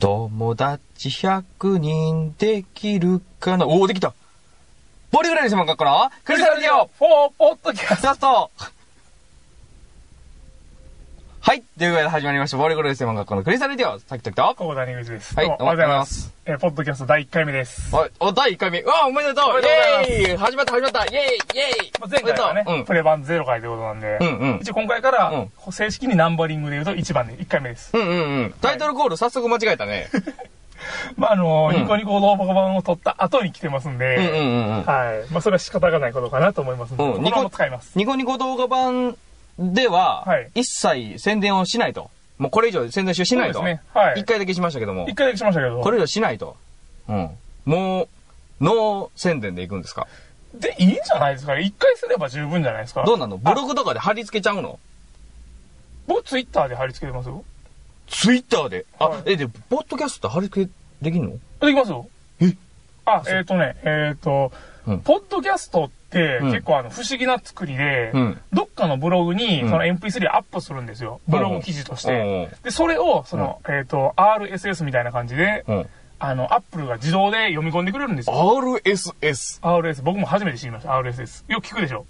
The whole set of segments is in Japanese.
友達100人できるかな？おお、できた。ボリグラリスマン学校のクリスタルディオ。フォーポッドキャストはい。というわけで始まりました。ボリグラリスマン学校のクリスタルディオ。さっきときと。ト、小谷口です。はいおはようございます。えーポッドキャスト第1回目です。お、お、第1回目。うわ、おめでとうイェーイ始まった始まったイェーイイェーイまあ前回はね、うプレ版0回ということなんで、うんうん一応今回から、正式にナンバリングで言うと1番で1回目です。うん。うんうんうん。タイトルコール早速間違えたね。まあ、あのーうんニコニコ動画版を撮った後に来てますんで、うんうんうんうん。はい。まあ、それは仕方がないことかなと思いますんで、うんこのまま使います。ニコニコ動画版でははい、一切宣伝をしないと。もうこれ以上宣伝ししないと。そうですね。はい。一回だけしましたけども一。回だけしましたけど、これ以上しないと。うん。もう、ノー宣伝でいくんですか？で、いいんじゃないですかね。一回すれば十分じゃないですか。どうなの？ブログとかで貼り付けちゃうの？僕ツイッターで貼り付けてますよ。ツイッターで？あ、はいえ、で、ポッドキャストって貼り付けできんの？できますよ。え？あ、えっ、とね、えっ、と、うんポッドキャストってうん結構あの不思議な作りで、うんどっかのブログにうんその MP3 アップするんですよ。ブログ記事として。うんで、それを、その、えっ、と、RSS みたいな感じで、うん。あの、アップルが自動で読み込んでくれるんですよ。RSS。RSS。僕も初めて知りました、RSS。よく聞くでしょ。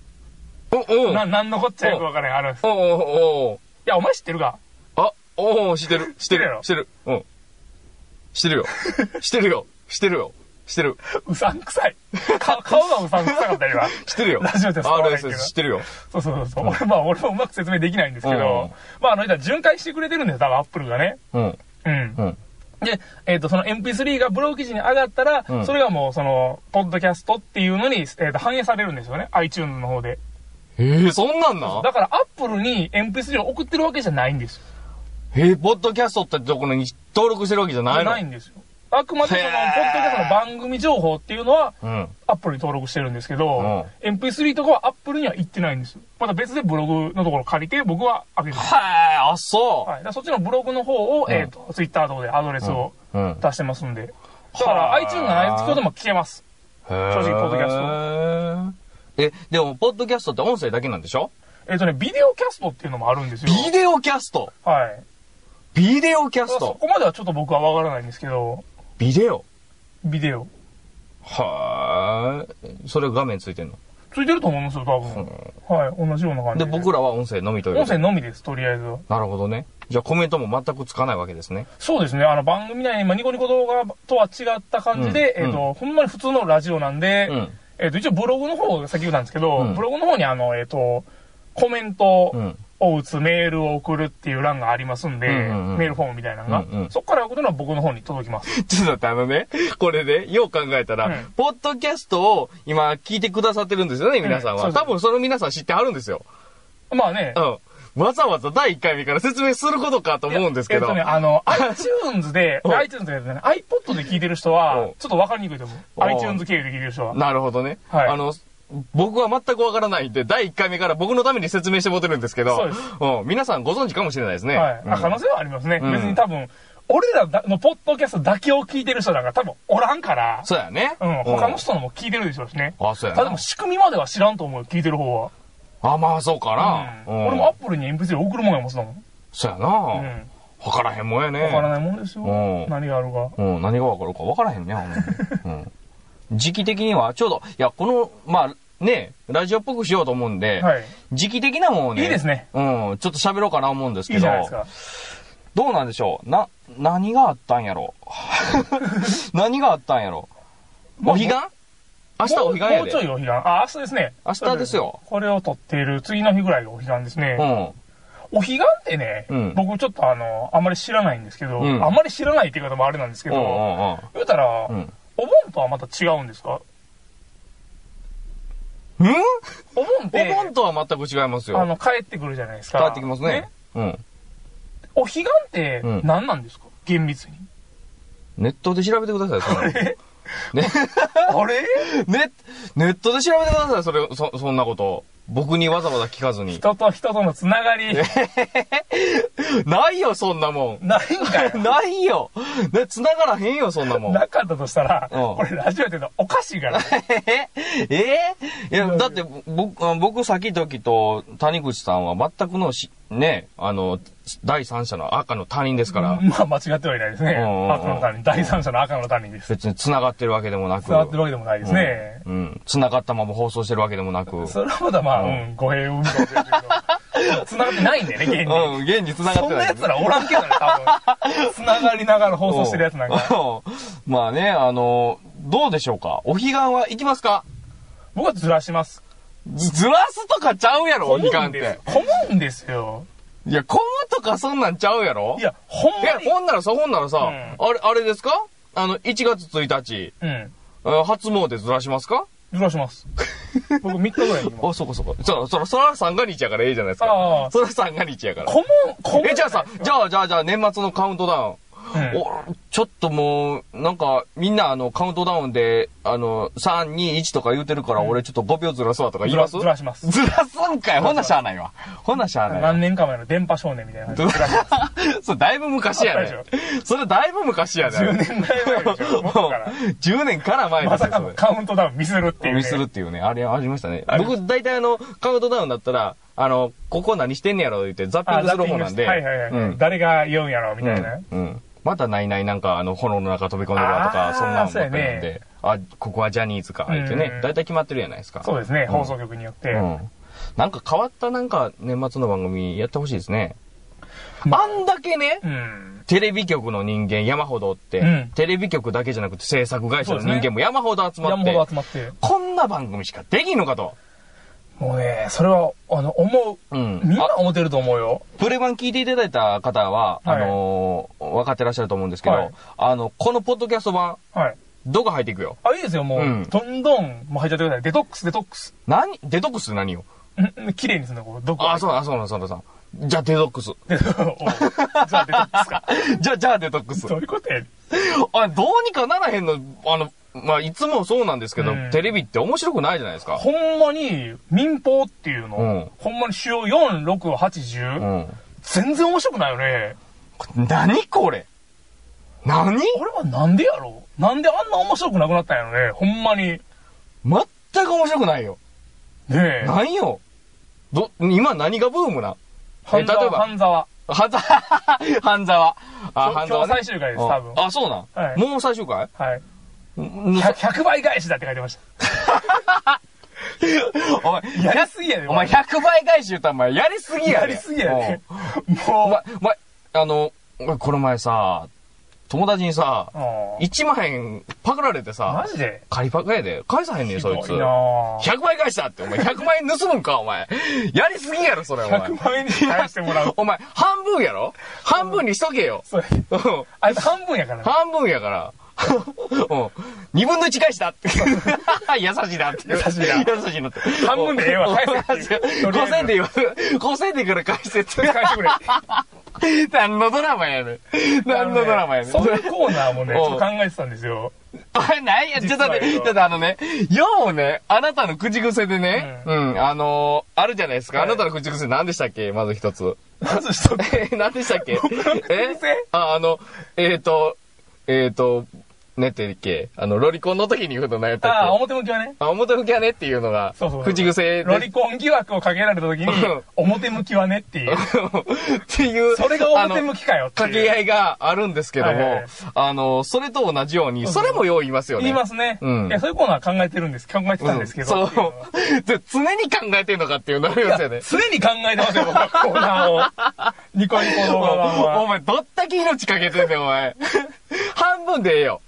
お、おな、なんのこっちゃよくわからない RSS。いおおおや、お前知ってるか？あ、おお知ってる。知ってる知ってる。うん。知ってるよ。知ってるよ。知ってるよ。知ってる。うさんくさい。か顔がうさんくさかった今。知ってるよ。ラジオで伝わらないけど RSS 知ってるよ。そうそうそう。俺まあ、俺もうまく説明できないんですけうんど、まあ、あの、言ったら巡回してくれてるんですよ、多分アップルがね。うん。うん。うん。で、えっ、と、その MP3 がブログ記事に上がったら、うんそれがもう、その、ポッドキャストっていうのに、えーと反映されるんですよね。iTunes の方で。えー、そんなんなだから、アップルに MP3 を送ってるわけじゃないんですよ。えー、ポッドキャストってところに登録してるわけじゃないの？ないんですよ。あくまでその、へポーッドキャストの番組情報っていうのは、うん。アップルに登録してるんですけど、MP3 とかはアップルには行ってないんですよ。また別でブログのところ借りて、僕は開けてます。はい、あ、そう。はい。そっちのブログの方を、うんえっ、と、ツイッターとかでアドレスをうん。出してますんで。だから、はあ iTunes がない人でも聞けます。正直ポッドキャスト。え、でも、ポッドキャストって音声だけなんでしょ？えっ、とね、ビデオキャストっていうのもあるんですよ。ビデオキャスト？はい。ビデオキャスそトこまではちょっと僕はわからないんですけど、ビデオビデオ。はーい。それ画面ついてんの？ついてると思いますよ、多分。はい。同じような感で、じ僕らは音声のみというこ音。声のみです、とりあえずは。なるほどね。じゃあコメントも全くつかないわけですね。そうですね、あの番組内に、まあ、ニコニコ動画とは違った感じで、うんえっ、と、ほんまに普通のラジオなんで、うん。えっ、と、一応ブログの方が先言ったんですけど、うんブログの方にあの、えっ、と、コメントうん。を打つメールを送るっていう欄がありますんで、うんうんうんメールフォームみたいなのが、うんうんそこから送るのは僕の方に届きます。ちょっと待って、あのね、これね、よう考えたら、うんポッドキャストを今聞いてくださってるんですよね、皆さんは。うんそうそう多分その皆さん知ってはるんですよ。まあね、うん。わざわざ第1回目から説明することかと思うんですけど。えっとね、あの、iTunes で、うん iTunes でね、iPod で聞いてる人うんは、ちょっとわかりにくいと思う。うん iTunes 経由で聞いてる人は。なるほどね。はいあの、僕は全くわからないんで、第1回目から僕のために説明してもってるんですけど、そうですうん、皆さんご存知かもしれないですね。はい。うんあ可能性はありますね。うん別に多分、俺らのポッドキャストだけを聞いてる人なんか多分おらんから、そうやね。うん、他の人のも聞いてるでしょうしね。あ、そうやなただでも。仕組みまでは知らんと思うよ、聞いてる方は。あ、まあそうかな。うん俺もアップルに MP3 送るもんやもん、そんなもん。そうやな。わ、うん。からへんもんやね。わからないもんですようん。何があるか。うん、何がわかるかわからへんね、うん。時期的には、ちょうど、いや、この、まあ、ね、ラジオっぽくしようと思うんで、はい。時期的なもんをね、いいですね。うん、ちょっと喋ろうかな思うんですけど、いいじゃないですか。どうなんでしょう？な、何があったんやろ？何があったんやろ？お彼岸？明日お彼岸やで。もうちょいお彼岸。あ、明日ですね。明日ですよ。これを撮っている次の日ぐらいがお彼岸ですね。うん。お彼岸ってね、うん僕ちょっとあの、あんまり知らないんですけど、うんあんまり知らないっていう方もあれなんですけど、うんうんうん。言うたら、うん。お盆とはまた違うんですか？うん？お盆って、お盆とは全く違いますよ。あの、帰ってくるじゃないですか。帰ってきますね。うん。お彼岸ってうん何なんですか、厳密に。ネットで調べてください、その。ね、あれ？ネ ネットで調べてください、それ、そ、そんなこと。僕にわざわざ聞かずに。人と人とのつながり、ないよ、そんなもん。ないんかよ。ないよ。ね、繋がらへんよ、そんなもん。なかったとしたら、うんこれラジオやってるのおかしいから。ええいや、だって、僕、あ僕、先時と谷口さんは全くのし、ね、あの、第三者の赤の他人ですから、まあ、間違ってはいないですね。うんうんうん赤の他人。第三者の赤の他人です。別に繋がってるわけでもなく、伝わってるわけでもないですね。うん。うん繋がったまま放送してるわけでもなく、それはまだまあ、ううんん、語弊を生むかもしれないけど、繋がってないんだよね、現に。うん、現に繋がってない。そんな奴らおらんけどね、多分。繋がりながら放送してるやつなんか。うんまあね、あの、どうでしょうか？お彼岸は行きますか？僕はずらします。ずずらすとかちゃうやろ、お彼岸って。混むんですよ。いや、混むとかそんなんちゃうやろ？いや、ほんいやま、に。ほんならさ、ほんならさ、うんあれ、あれですか？あの、1月1日、うん。あ初詣ずらしますか？ずらします。僕3日ぐらいに今。あ、そこそこ。そら、そら、そら三が日やからええじゃないですあかあ。そら三が日やから。混む、混む。え、じゃあさ、じゃあ、じゃあ、じゃあ、年末のカウントダウン。うんお、ちょっともう、なんか、みんなあの、カウントダウンで、あの、3、2、1とか言うてるから、俺ちょっと5秒ずらすわとか言います？ずらしますずらすんかい？ほんなしゃあないわ。ほんなしゃあないわ。何年か前の電波少年みたいな ずらします。それだいぶ昔やね。それだいぶ昔やね。10年前でしょ。もっとから。10年から前ですよ、まさか。のカウントダウンミスるっていう、ね。ミスるっていうね、あれありましたね。僕、大体あの、カウントダウンだったら、あの、ここ何してんねやろ言って、ザッピンあ、グ。する方なんで。はいはいはい。うん誰が言うんやろみたいな。うん。うんまたないないなんか、あの、炎の中飛び込んでるわとあか、ーそんなんばっかりなんで、あ、ここはジャニーズか、言ってねうん、大体決まってるじゃないですか。そうですね、ん放送局によって。うん。なんか変わったなんか年末の番組やってほしいですね。まあんだけね、うん。テレビ局の人間山ほどって、うんテレビ局だけじゃなくて制作会社の人間も山ほど集まって、山ほど集まって。こんな番組しかできんのかと。もうね、それは、あの、思う。うん。みんなあ思ってると思うよ。プレ版聞いていただいた方は、はいあのー分かってらっしゃると思うんですけど、はいあの、このポッドキャスト版、はい。どこ入っていくよ？あ、いいですよ、もう。うんどんどん、もう入っちゃってください。デトックス、デトックス。何？デトックスって何ようん綺麗にするの、こう、どこ？あ、そうだ、そうだ、そうだ、そうだ。じゃあデトックス。じゃあデトックスか。じゃあ、じゃあデトックス。どういうことやあどうにかならへんの、あの、まあ、いつもそうなんですけど、うんテレビって面白くないじゃないですか。ほんまに、民放っていうの、うんほんまに主要4、6、8、10、うん。全然面白くないよね。何これ？何？あれはなんでやろう？なんであんな面白くなくなったんやろね？ほんまに。ね全く面白くないよ。え。何よ？ど、今何がブームな？半沢、え例えば半沢。半沢、半沢。あ、半沢ね。今日最終回です多分あ、そうなん、はいもう最終回？はい。うん100 100倍返しだって書いてました。お前、やりすぎやで、お前100倍返し言ったらお前やりすぎやで。やりすぎやで。うんおも前、お前、あの、俺この前さ、友達にさう、、うん1万円パクられてさマ、ジで？仮パクやで。返さへんねん、そいつ。ひどいなぁ100倍返したって、お前100万円盗むんか、お前。やりすぎやろ、それ、お前。100万円に返してもらう。お前、半分やろ？半分にしとけよ。それ、うんあいつ半分やからね。半分やから。うん。二分の一返した って。優しいなって。優しいな優しいなって。半分でええわ返せっていう 五千で言わ、五千でから返せって。返してくれ。何のドラマやねん。何のドラマやねん。そういうコーナーもね、ちうんょっと考えてたんですよ。あれ、ないや、ちょっと待って、ちょっとあのね、ようね、あなたの口癖でね、うん、あのー、あるじゃないですか。はいあなたの口癖何でしたっけ？まず一つ。まず一つ。え、何でしたっけ？え癖？あ、あの、えっ、ー、と、えっ、ー、と、ねってっけあの、ロリコンの時に言うの何やったっけ？ああ、表向きはね。あ、表向きはねっていうのが、そうそう。口癖で。ロリコン疑惑をかけられた時にうん、表向きはねっていう。っていう。それが表向きかよっていう。掛け合いがあるんですけども、はいはいあの、それと同じように、それもよう言いますよね。言いますね。うんいや、そういうコーナー考えてるんです。考えてたんですけど。うんそう。で常に考えてんのかっていうのありますよね。常に考えてますよ、僕はコーナーを。ニコニコ動画版おは。前、どったけ命かけてんねん、お前。半分でええよ。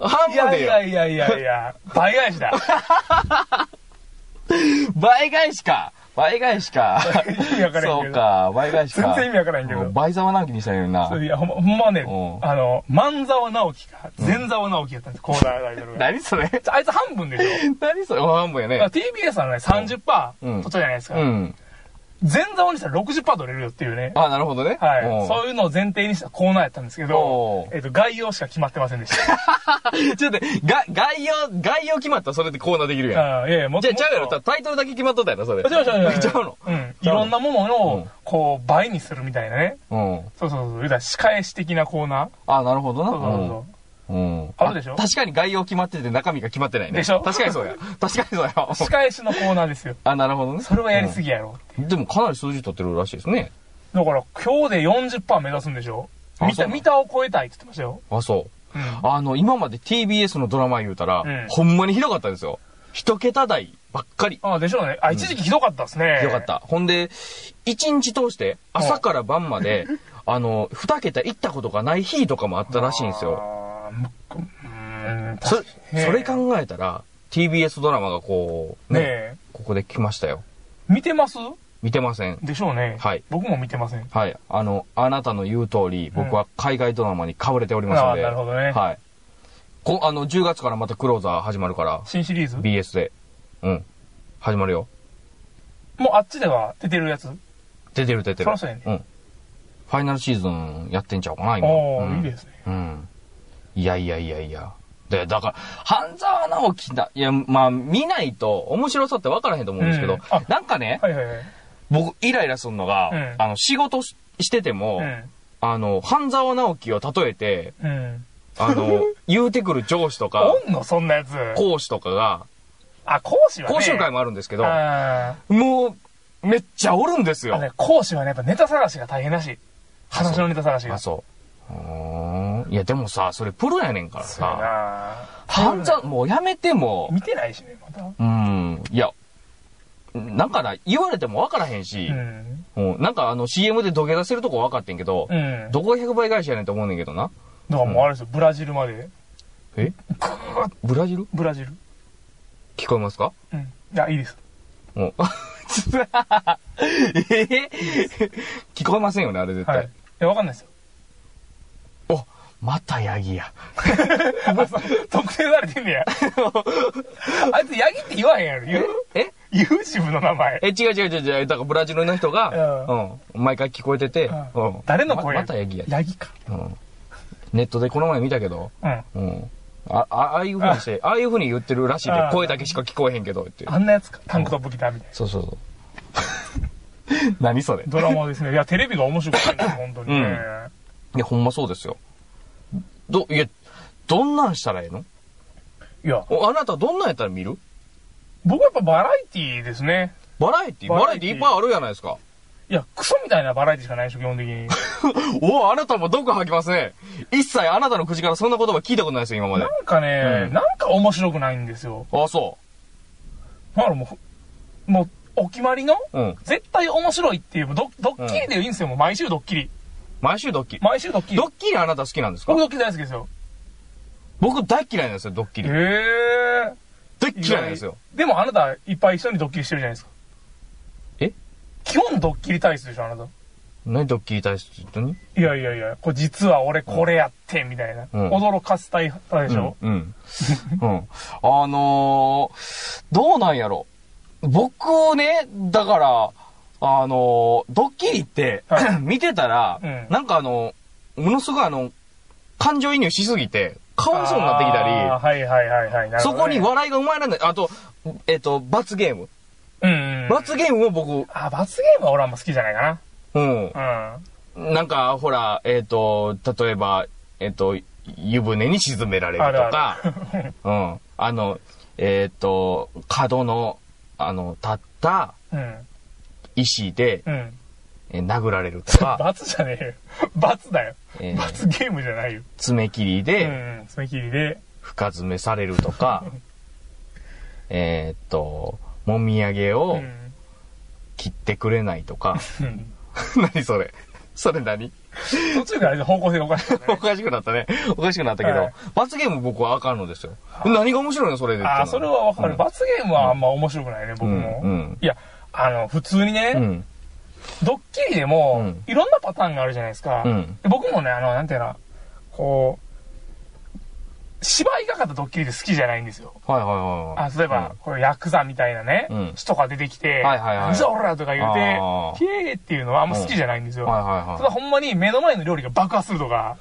半いやい。やいやいやいや、倍返しだ。倍返しか。倍返しか。意味わからへんけどそうか、倍返しか。全然意味わからへんけどうん倍沢直樹にしたらいいのにな。いや、ほんま、ほんまはねう、んあの、万沢直樹か、前沢直樹やったんです、コーナータイトルが。何それ？あいつ半分でしょ何それ？半分やね。TBS はね、30%うん取ったじゃないですか。うん。前座にしたら60%取れるよっていうね。あ、なるほどね。はい。うんそういうのを前提にしたコーナーやったんですけおどう、えっと、概要しか決まってませんでした。ちょっと待って、が、概要、概要決まったらそれでコーナーできるやん。あいやいや、もっじゃあ、と。ちゃうやろ。タイトルだけ決まっとったやろ、それ。と違う違う違う。ちゃうの？うん。いろんなものをうん、こう、倍にするみたいなね。うん。そうそうそう。言うたら仕返し的なコーナー。あ、なるほどな。そうそうそう。うん。あるでしょ？確かに概要決まってて中身が決まってないね。でしょ？確かにそうや。確かにそうや。仕返しのコーナーですよ。あ、なるほどね。それはやりすぎやろ。うんでもかなり数字取ってるらしいですね。だから、今日で40%目指すんでしょ？見た、見たを超えたいって言ってましたよ。あ、そう。うん。あの、今まで TBS のドラマ言うたら、うんほんまにひどかったですよ。一桁台ばっかり。あでしょうね。あ、一時期ひどかったですね。ひどかっ。た。ほんで、一日通して、朝から晩まで、あの、二桁行ったことがない日とかもあったらしいんですよ。そそれ考えたら、TBS ドラマがこう、ね、ねえ。ここで来ましたよ。見てます？見てません。でしょうね。はい。僕も見てません。はい。あの、あなたの言う通り、僕は海外ドラマにかぶれておりますので。あーなるほどねはい。こあの、10月からまたクローザー始まるから、新シリーズ？BS で。うん。始まるよ。もうあっちでは出てるやつ？出てる出てる。そらそうやねうん。ファイナルシーズンやってんちゃうかな、今。おー、うんいいですね。うん。いやいやいやいや。で、だから、半沢直樹だ。いや、まあ、見ないと面白さって分からへんと思うんですけど、うんあなんかね、はいはいはい。僕、イライラするのが、うんあの、仕事ししてても、うん。あの、半沢直樹を例えて、うん。あの、言うてくる上司とか、おんのそんなやつ。講師とかが、あ、講師はね。講習会もあるんですけど、あもう、めっちゃおるんですよ。ね、講師はね、やっぱネタ探しが大変だし。話のネタ探しが。あ、そう。うーんいや、でもさ、それプロやねんからさ、な半沢、もうやめても、見てないしね、また。うん、いや、なんかな、言われても分からへんしう、ん。うんなんかあの CM で土下座せるとこ分かってんけど、うん。どこが100倍返しやねんと思うねんけどな。だからもうあれですよ、ブラジルまで。え？ブラジル？ブラジル。聞こえますか？うん。いや、いいです。もう。え？ー 聞こえませんよね、あれ絶対。はい。いや、わかんないですよ。お、またヤギや。特定されてんねや。あいつ、ヤギって言わへんやろ。言うえ？言う自分の名前。え、違う違う違う違う。だからブラジルの人が、うん、毎回聞こえてて、うんうん誰の声ままたヤギや。ヤギか。うん。ネットでこの前見たけど、うん。うん。あ、あああいう風にして、ああいう風に言ってるらしいであ、声だけしか聞こえへんけど、って。あんなやつか。タンクトップ着たみたいな。そうそうそう。何それ？ドラマですね。いや、テレビが面白くないんです本当にね。いや、ほんまそうですよ。ど、いや、どんなんしたらええの？いや、おあなたどんなんやったら見る？僕はやっぱバラエティーですね。バラエティバラエティいっぱいあるやないですか。いや、クソみたいなバラエティしかないでしょ、基本的に。おあなたも毒吐きますね。一切あなたの口からそんな言葉聞いたことないですよ、今までな。んかね、うんなんか面白くないんですよ。あ、そだからもうふ、もう、お決まりの、う。うん。絶対面白いっていう、ドドッキリでいいんですよ、もう毎週ドッキリ。毎週ドッキリ。毎週ドッキリ。ドッキリあなた好きなんですか？僕ドッキリ大好きですよ。僕大嫌いなんですよ、ドッキへリ。え。大嫌いなんですよ。でもあなたいっぱい一緒にドッキリしてるじゃないですか。え？基本ドッキリ体質でしょ、あなた。何ドッキリ対して言ったにいやいやいや、これ実は俺これやって、みたいな。うん驚かすタイプでしょ、うん。うん。うん。あのー、どうなんやろ。僕ね、だから、あのー、ドッキリって、は 見てたら、うんなんかあの、ものすごいあの、感情移入しすぎて、かわいそうになってきたり、はいはいはいはい。なるそこに笑いが生まれない。あと、えっ、と、罰ゲーム。うん、うん。罰ゲームを僕、あ、罰ゲームは俺あんま好きじゃないかうん。な。なんか、ほら、えっ、と、例えば、えっ、と、湯船に沈められるとか、うん。あの、えっ、と、角の、あの、立ったうん。うん。石で、うん。え殴られるとか、罰じゃねえよ。罰だよ。えー罰ゲームじゃないよ。爪切りうでん。爪切りで。深爪されるとか、えっと、もみあげうをん。切ってくれないとか、うん何それそれ何？途中から方向性がおかしくおなかしくなったね。おかしくなったけど、はい罰ゲーム僕はあかんのですよ。何が面白いのそれでああ、それはわかる。うん罰ゲームはあんま面白くないね、僕も。うんうんいや、あの、普通にね、うん。ドッキリでも、うんいろんなパターンがあるじゃないですか。僕もね、あの、なんていうの、こう、芝居がかったドッキリで好きじゃないんですよ。はいはいはいはい。あ、例えば、これヤクザみたいなね、うん人が出てきて、はいはいはいなんじゃおらとか言うてあー、ヒエーっていうのはあんま好きじゃないんですよ。うんはいはいはいただほんまに目の前の料理が爆発するとか、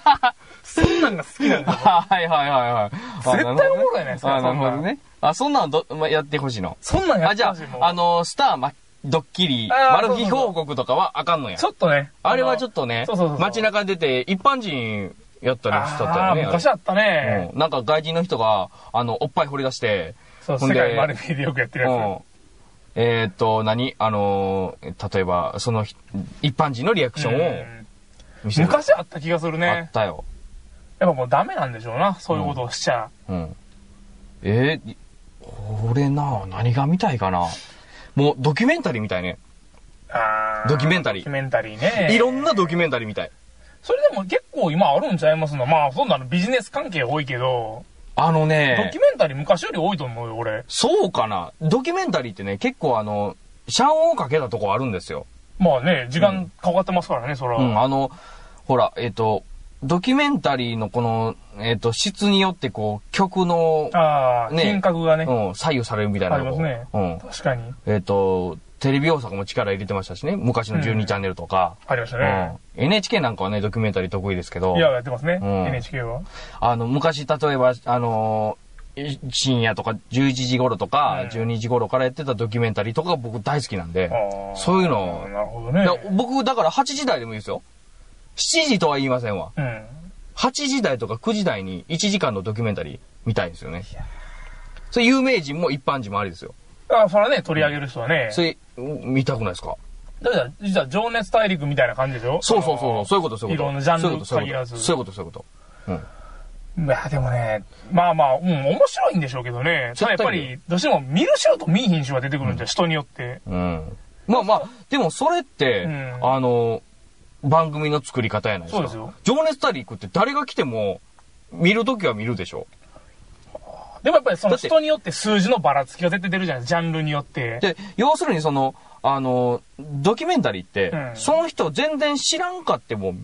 そんなんが好きなんですよ。はいはいはいはい。絶対おもろいじゃないですかあ、なるほどね。あ、そんなんど、ま、やってほしいの？そんなんやあ、じゃってほしい。あ、あの、スター、ま、ドッキリ、あーマル秘報告とかはあかんのやち。ょっとね。あれはちょっっとねそうそうそう、そう街中に出て一般人やったりしたったああ、よね。昔あったね。うんなんか外人の人が、あの、おっぱい掘り出して、そう、ほんで世界マル秘でよくやってるやうん。えーっと、何？あのー、例えば、その、一般人のリアクションを見せる。昔あった気がするあねっ。たよ。やっぱもうダメなんでしょうな。そういうことをしちゃ。うん。えー、俺な、何が見たいかな。もう、ドキュメンタリーみたいね。あードキュメンタリードキュメンタリーね。いろんなドキュメンタリーみたい。それでも結構今あるんちゃいますの？まあ、そんなのビジネス関係多いけど、あのドねキュ、メンタリー昔より多いと思うよ、俺。そうかな。ドキュメンタリーってね、結構あの、シャンをかけたとこあるんですよ。まあね、時間かかってますからね、そら。うん、あの、ほら、えっ、と、ドキュメンタリーのこの、えっ、と、質によってこう、曲の、ああ、ね品格がね、うん、左右されるみたいなのありますねうん。確かに。えっ、と、テレビ大阪も力入れてましたしね。昔の12チャンネルとか。ありましたうんね。NHK なんかはね、ドキュメンタリー得意ですけどい、や、やってますね、うん NHK は。あの、昔、例えば、あのー深夜とか11時頃とか、うん12時頃からやってたドキュメンタリーとか僕大好きなんで、そういうのなるほどね。だ僕、だから8時台でもいいですよ。7時とは言いませんわ。うん。8時台とか9時台に1時間のドキュメンタリー見たいんですよね。それ有名人も一般人もありですよ。あそれはね、取り上げる人はね。それ、うん見たくないですか？だから、実は情熱大陸みたいな感じでしょ？そうそうそうそう、そういうこと、そういうこと。いろんなジャンルそういうことそういう限らずことそういうこと、そういうこと。うん。いや、でもね、まあまあ、うん、面白いんでしょうけどね。ただやっぱり、どうしても見る人と見いひん人が出てくるんじゃ、人によって。うん。まあまあ、でもそれって、うんあの、番組の作り方やないですか。そうですよ情熱大陸って誰が来ても、見るときは見るでしょ。でもやっぱりその人によって数字のばらつきが絶対出るじゃないジャンルによって。で、要するにその、あの、ドキュメンタリーって、うんその人全然知らんかっても、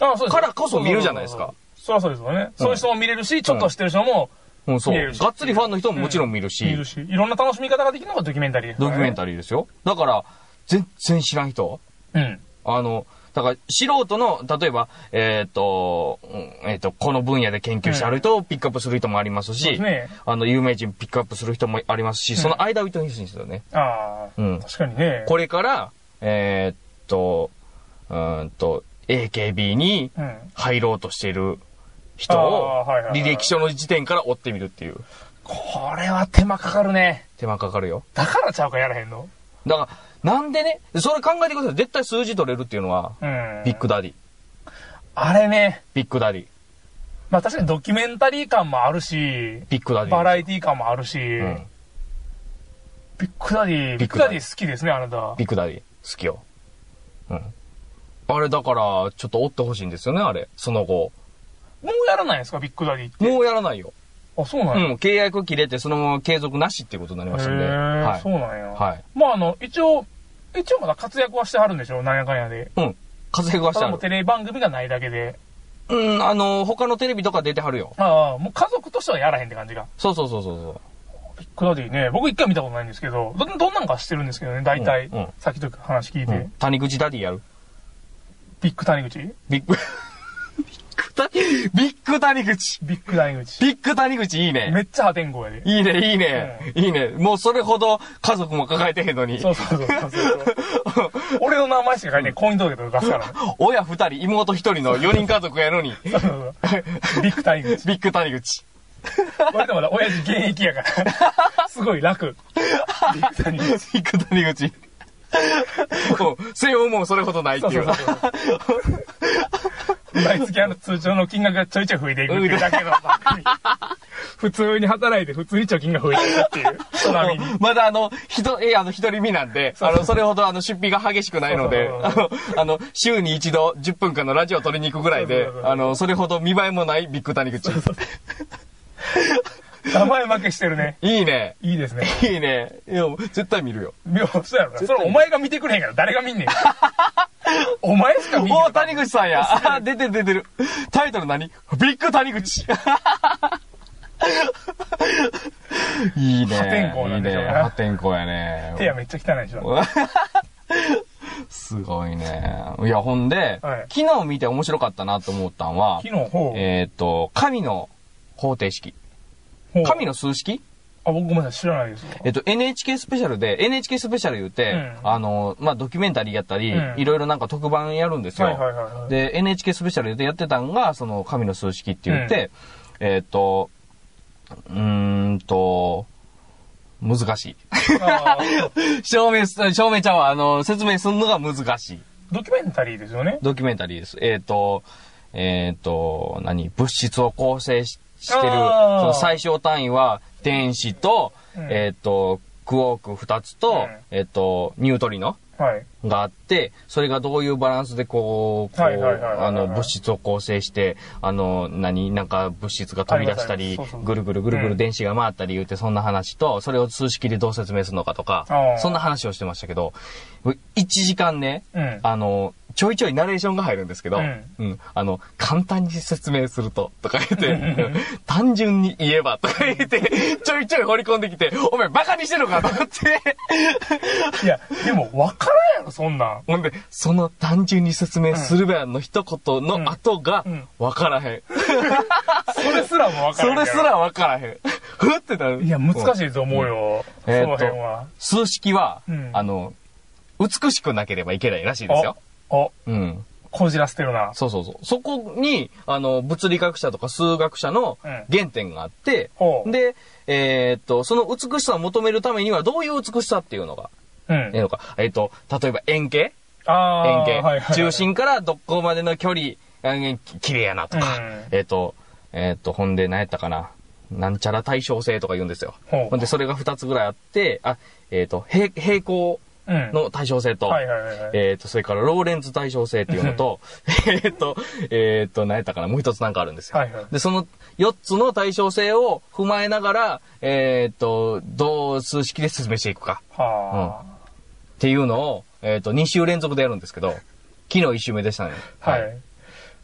あそうですからこそ見るじゃないですか。そりゃそうですよね。そういう人も見れるし、ちょっと知ってる人もうん、そう。がっつりファンの人ももちろん見るし、見るし、いろんな楽しみ方ができるのがドキュメンタリーですね。ドキュメンタリーですよ。だから、全然知らん人？うん。あの、だから、素人の、例えば、えっ、と、うんえっ、と、この分野で研究してある人をピックアップする人もありますし、ねあの、有名人ピックアップする人もありますし、その間を糸にするんですよね。ああ、うん確かにね。これから、えっ、と、うーんと、AKB にうん。入ろうとしている人あを履歴書の時点から追ってみるっていうこれは手間かかるね。手間かかるよ。だからちゃうかやらへんの？だから、なんでね、それ考えてください。絶対数字取れるっていうのは、うん。ビッグダディ。あれね。ビッグダディ。まあ確かにドキュメンタリー感もあるし、ビッグダディ。バラエティ感もあるし、うん。ビッグダディ、ビビッグダディッグダディ好きですね、あなた。ビッグダディ。好きよ。うん。あれだから、ちょっと追ってほしいんですよね、あれ。その後。もうやらないんですか、ビッグダディって。もうやらないよ。あ、そうなんや。うん。契約切れて、そのまま継続なしっていうことになりましたんで。へーはい。そうなんや。はい。まああの、一応、一応まだ活躍はしてはるんでしょなんやかんやで。うん。活躍はしたてある。テレビ番組がないだけで。うん、あの、他のテレビとか出てはるよ。ああ、もう家族としてはやらへんって感じが。そうそうそうそうそう。ビッグダディね、僕一回見たことないんですけど、ど、どんなんかしてるんですけどね、大体。うんうんさっきと話聞いて。うん。谷口ダディやるビッグ谷口？ビッグ、グ谷、ビッグ谷口。ビッグ谷口。ビッグ谷口いいね。めっちゃ破天荒やで。いいね、いいね。いいね。もうそれほど家族も抱えてへんのに。そうそうそうそうそう。俺の名前しか書いてない婚姻届とか出すからね。親二人、妹一人の四人家族やのに。そうそうそうビッグ谷口。ビッグ谷口。割とまだ親父現役やから。すごい楽。ビッグ谷口。ビッグ谷口。もう、西欧もそれほどないっていうそうそうそう。毎月あの通帳の金額がちょいちょい増えていくっていうだけの。普通に働いて普通に貯金が増えていくっていう。人並みに。まだあの、ひと、え、あの、一人身なんで、あの、それほどあの、出費が激しくないので、あの、あの、週に一度10分間のラジオを撮りに行くぐらいであの、それほど見栄えもないビッグ谷口。名前負けしてるね。いいね。いいですね。いいね。いや、絶対見るよ。妙、そうやろな。それお前が見てくれへんから誰が見んねん。お前しか見んねん。お谷口さんや。あ、出てる出てる。タイトル何？ビッグ谷口。いいね。破天荒なんでしょうね。破天荒やね。手はめっちゃ汚いでしょ。すごいね。いや、ほんで、はい昨日見て面白かったなと思ったんは、昨日。えっ、と、神の方程式。神の数式？あ、僕ごめんなさい、知らないですわ。えっと、NHK スペシャルで、NHK スペシャル言うて、うんあの、まあ、ドキュメンタリーやったり、うんいろいろなんか特番やるんですよ。はいはいはいはい。で、NHK スペシャルでやってたんが、その、神の数式って言って、えっ、と、うーんと、難しい。証明す、証明ちゃうわ。あの、説明するのが難しい。ドキュメンタリーですよね。ドキュメンタリーです。えっ、と、えっ、と、何？物質を構成ししてる、その最小単位は電子と、うん。えっ、と、クォーク2つと、うん。えっ、と、ニュートリノはい。があって、それがどういうバランスでこう、こう、あの、物質を構成して、あの、何、なんか物質が飛び出したりぐるぐるぐるぐうん。る電子が回ったり言うて、そんな話と、それを数式でどう説明するのかとかそんな話をしてましたけど、1時間ね、うん。あの、ちょいちょいナレーションが入るんですけど、うんうん。あの、簡単に説明すると、とか言って、うんうん単純に言えば、とか言って、ちょいちょい掘り込んできて、お前バカにしてるのかと思って、いや、でも分からんやろ、そんなん。ほんで、その単純に説明するべやの一言の後がうんうん、わからへん。それすらも分からんやろ。それすらわからへん。ふってなる。いや、難い。しいと思うよ。そのえーっと辺は。数式はうん、あの、美しくなければいけないらしいですよ。お、うん。こじらせてるな。そうそうそう。そこに、あの、物理学者とか数学者のうん原点があって、ほう。で、えーっと、その美しさを求めるためにはどういう美しさっていうのがうんええ。のか。えーっと、例えば円形。円形、はいはいはい中心からどこまでの距離、綺麗やなとか、うんえーっと、えーっと、ほんで何やったかな。なんちゃら対称性とか言うんですよ。ほんで、それが2つぐらいあって、あ、えーっと、平平行うん。の対称性と。えっ、と、それからローレンツ対称性っていうのと、えっと、えっと、何やったかな？もう一つなんかあるんですよ。はいはいで、その4つの対称性を踏まえながら、えっ、と、どう数式で説明していくかはっていうのを、えっ、と、2週連続でやるんですけど、昨日1週目でしたね。あ。はい。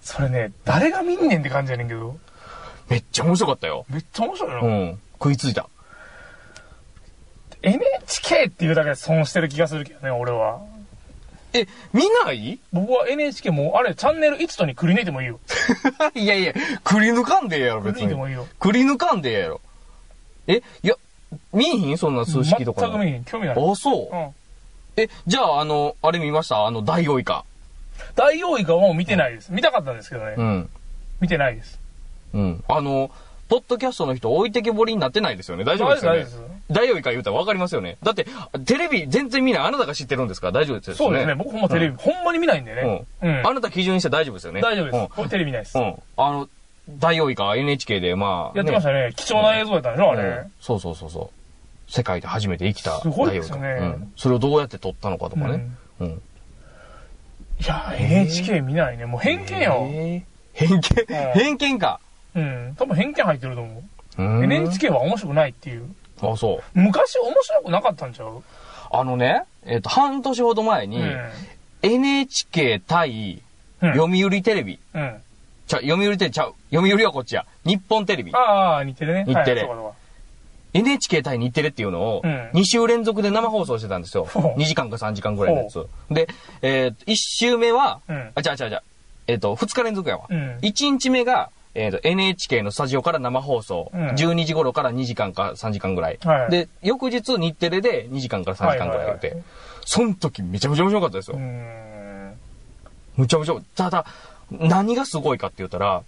それね、誰が見んねんって感じやねんけど、めっちゃ面白かったよ。めっちゃ面白いな。うん。食いついた。NHK っていうだけで損してる気がするけどね、俺は。え、見ない？僕は NHK もう、あれ、チャンネル1とにくり抜いてもいいよ。いやいや、くり抜かんでええやろ、くり別に。抜いてもいいよ。くり抜かんでええやろ。え、いや、見えひん？そんな数式とかの。全く見えへん。興味ない。あ、そう。うん。え、じゃあ、あの、あれ見ました？あの、大王以下。大王以下はもう見てないです。見たかったんですけどね。うん。見てないです。うん。あの、ポッドキャストの人置いてけぼりになってないですよね。大丈夫ですよね？大丈。夫です。大王以下言うたらわかりますよね。だって、テレビ全然見ない。あなたが知ってるんですから大丈夫ですよね。そうですね。僕ほんまテレビ、ほんまに見ないんでね。うん。あなた基準にして大丈夫ですよね。大丈夫です。僕テレビ見ないですうん。。うん。あの、大王以下は NHK で、まあ、やってましたね。貴重な映像やったんでしょ、あれうん。そうそうそうそう。世界で初めて生きたすごいですよねうん。それをどうやって撮ったのかとかね。うん。いや、NHK 見ないね。もう偏見よ。えー偏見、うん偏見か。うん。多分偏見入ってると思う。うん NHK は面白くないっていう。あ、そう。昔面白くなかったんちゃう？あのね、えっ、と、半年ほど前に、うん。NHK 対うん。読売テレビ。うん。ちゃ、読売テレビちゃう。読売はこっちや。日本テレビ。ああ、似てるね。日テレはい NHK 対日テレっていうのを、うん2週連続で生放送してたんですよ。ほう2時間か3時間ぐらいのやつ。で、えー、1週目は、うんあ、ちゃうちゃうちゃう。えっ、と、2日連続やわ。うん1日目が、えっ、と、NHK のスタジオから生放送。うん12時頃から2時間か3時間ぐらい。はいで、翌日日テレで2時間から3時間ぐらいやって。はいはいはいその時めちゃめちゃ面白かったですよ。うーん。むちゃむちゃ、ただ、何がすごいかって言ったら、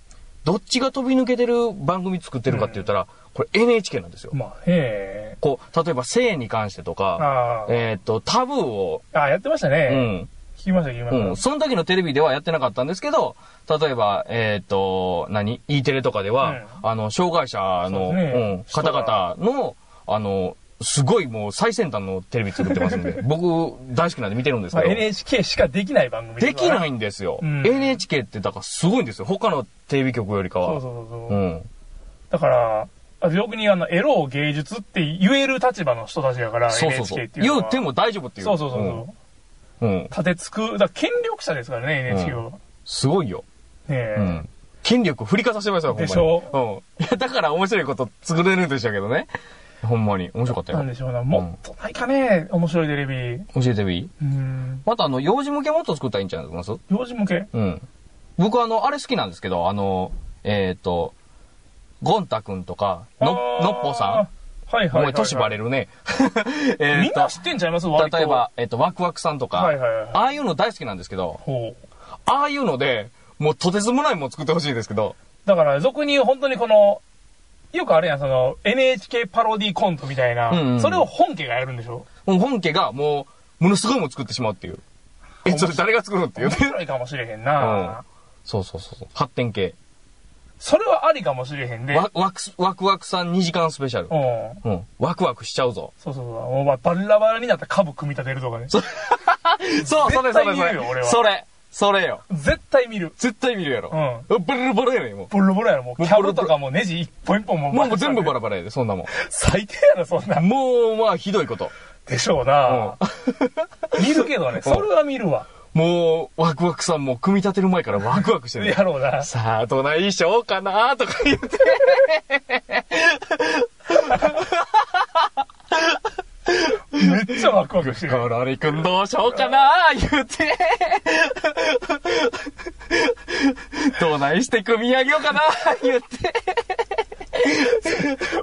どっちが飛び抜けてる番組作ってるかって言ったら、これ NHK なんですよ。まあ、へえ。こう、例えば性に関してとか、ああ。えっ、と、タブーを、ああ、やってましたうね。ん、聞きました、聞きまうん、しその時のテレビではやってなかったんですけど、例えば、えっ、と、何 ?E テレとかでは、あの、障害者の、ねうん、方々の、あの、すごいもう最先端のテレビ作ってますんで、僕大好きなんで見てるんですけど、NHK しかできない番組できないい。んですよ。うん NHK ってだからすごいんですよ。他のテレビ局よりかは。そうそうそうそう。うん。だから、あ逆にあの、エロを芸術って言える立場の人たちだから、そうそうそう NHK っていうのは。言うても大丈夫っていう。そうそうそうそう。うん。うん。立てつく、だ権力者ですからね、NHK は。ねすごいよ。え。うん。権力振りかざしてますよ、ほんまに。でしょうん。いや、だから面白いこと作れるんでしょうけどね。ほんまに。面白かったよなん。でしょうな。もっとないかね、面白いテレビ。教えてみ？うん。またあの、幼児向けもっと作ったらいいんちゃいます幼児向け？うん。僕あの、あれ好きなんですけど、あの、えっ、と、ゴンタくんとか、の、のっぽさん。ん。はいはいはい、お前、年バレるね。えみんな知ってんちゃいます？割と例えば、えっ、と、ワクワクさんとか、はいはいはいああいうの大好きなんですけど、ほう。ああいうので、もうとてつもないもん作ってほしいですけど、だから、俗に言う本当にこの、よくあれやん、その、NHK パロディコントみたいな、うんうんそれを本家がやるんでしょ？もう本家がもう、ものすごいもん作ってしまうっていう。え、それ誰が作るのっていうね。面白いかもしれへんな、そうそうそうそう。発展系。それはありかもしれへんで。わ、ワク、ワクワクさん2時間スペシャル。うん。うん。ワクワクしちゃうぞ。そうそうそう。もうまあバラバラになった株組み立てるとかね。そ う、それそれそ絶対見るよ俺れ。はそれ。それよ。絶対見る。絶対見るやろ。うん。ボロボロやねん、もう。ボロボロやろ。もう、キャブとかもネジ一本一本ももう全部バラ。ラバラやで、そんなもん。最低やろ、そんなん。もう、まあ、ひどいこと。でしょうな、見るけどね、それは見るわ。もう、ワクワクさんも組み立てる前からワクワクしてる。やろうな。さあ、どないしようかなとか言って。めっちゃワクワクしてる。コロリくんどうしようかな言うて。どないして組み上げようかな言って。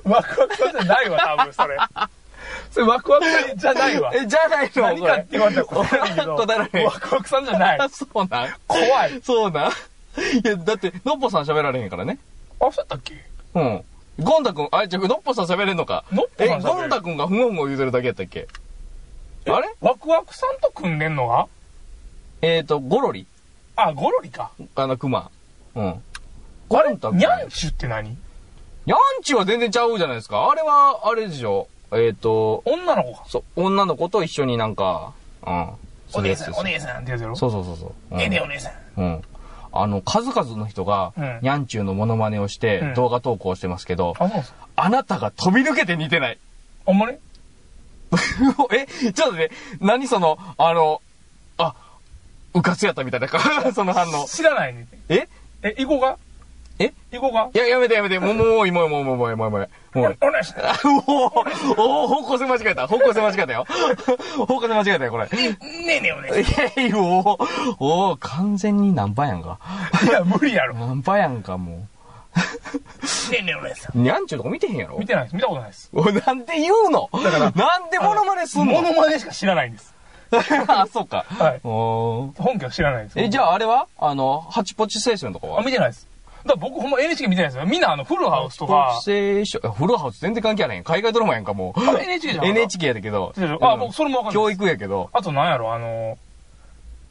ワクワクじゃないわ、多分、それ。それワクワクさんじゃないわ。え、じゃないの何かって言われたら答えないけど、答えられへんワクワクさんじゃない。そうなん怖い。そうなんいや、だって、のっぽさん喋られへんからね。あ、そうやったっけ？うん。ゴンタくん、あ、じゃあ、のっぽさん喋れんのか。のっぽえ、さん喋れるゴンタくんがふんふん言うてるだけやったっけ？あれ？ワクワクさんと組んでんのが？えっと、ゴロリあ、ゴロリか。あの、クマ。うん。ゴンタくんニャンチュって何？ヤンチは全然ちゃうじゃないですか。あれは、あれでしょ。えっ、と、女の子か。そう、女の子と一緒になんか、うん。お姉さん、お姉さんってやつやろ？そうそうそうそう。うんねえねえお姉さん。うん。あの、数々の人が、うんニャンチューのモノマネをして、うん動画投稿してますけど、あ、そうです。あなたが飛び抜けて似てない。あんまね え、ちょっとね、何その、あの、あ、うかつやったみたいな、その反応。知らないね。え？え、囲碁がえ？囲碁がいや、やめてやめて、もう、もう、もう、もう、もう、もう、もう、もう、もう、もう、お願いします。おーおー方向性間違えた。方向性間違えたよ。方向性間違えたよ、これ。ねえねえお姉さん。いやいや、おーおー完全にナンパやんか。いや、無理やろ。ねナンパやんか、もえねえお姉さん。う。ニャンチュとか見てへんやろ見てないです。見たことないです。おなんで言うのなんでモノマネすんのモノマネしか知らないんです。あ、そうか。はいおー本家は知らないです。え、じゃああれはあの、ハチポチ青春とかあ、は見てないです。だから僕ほんま NHK 見てないですよ。みんなあの、フルハウスとかハ、チポチ青春、フルハウス全然関係あらへん。海外ドラマやんか、もう。あ NHK じゃん。NHK やだけど。あ、うん僕それもわかんない教。育やけど。あと何やろ、あの、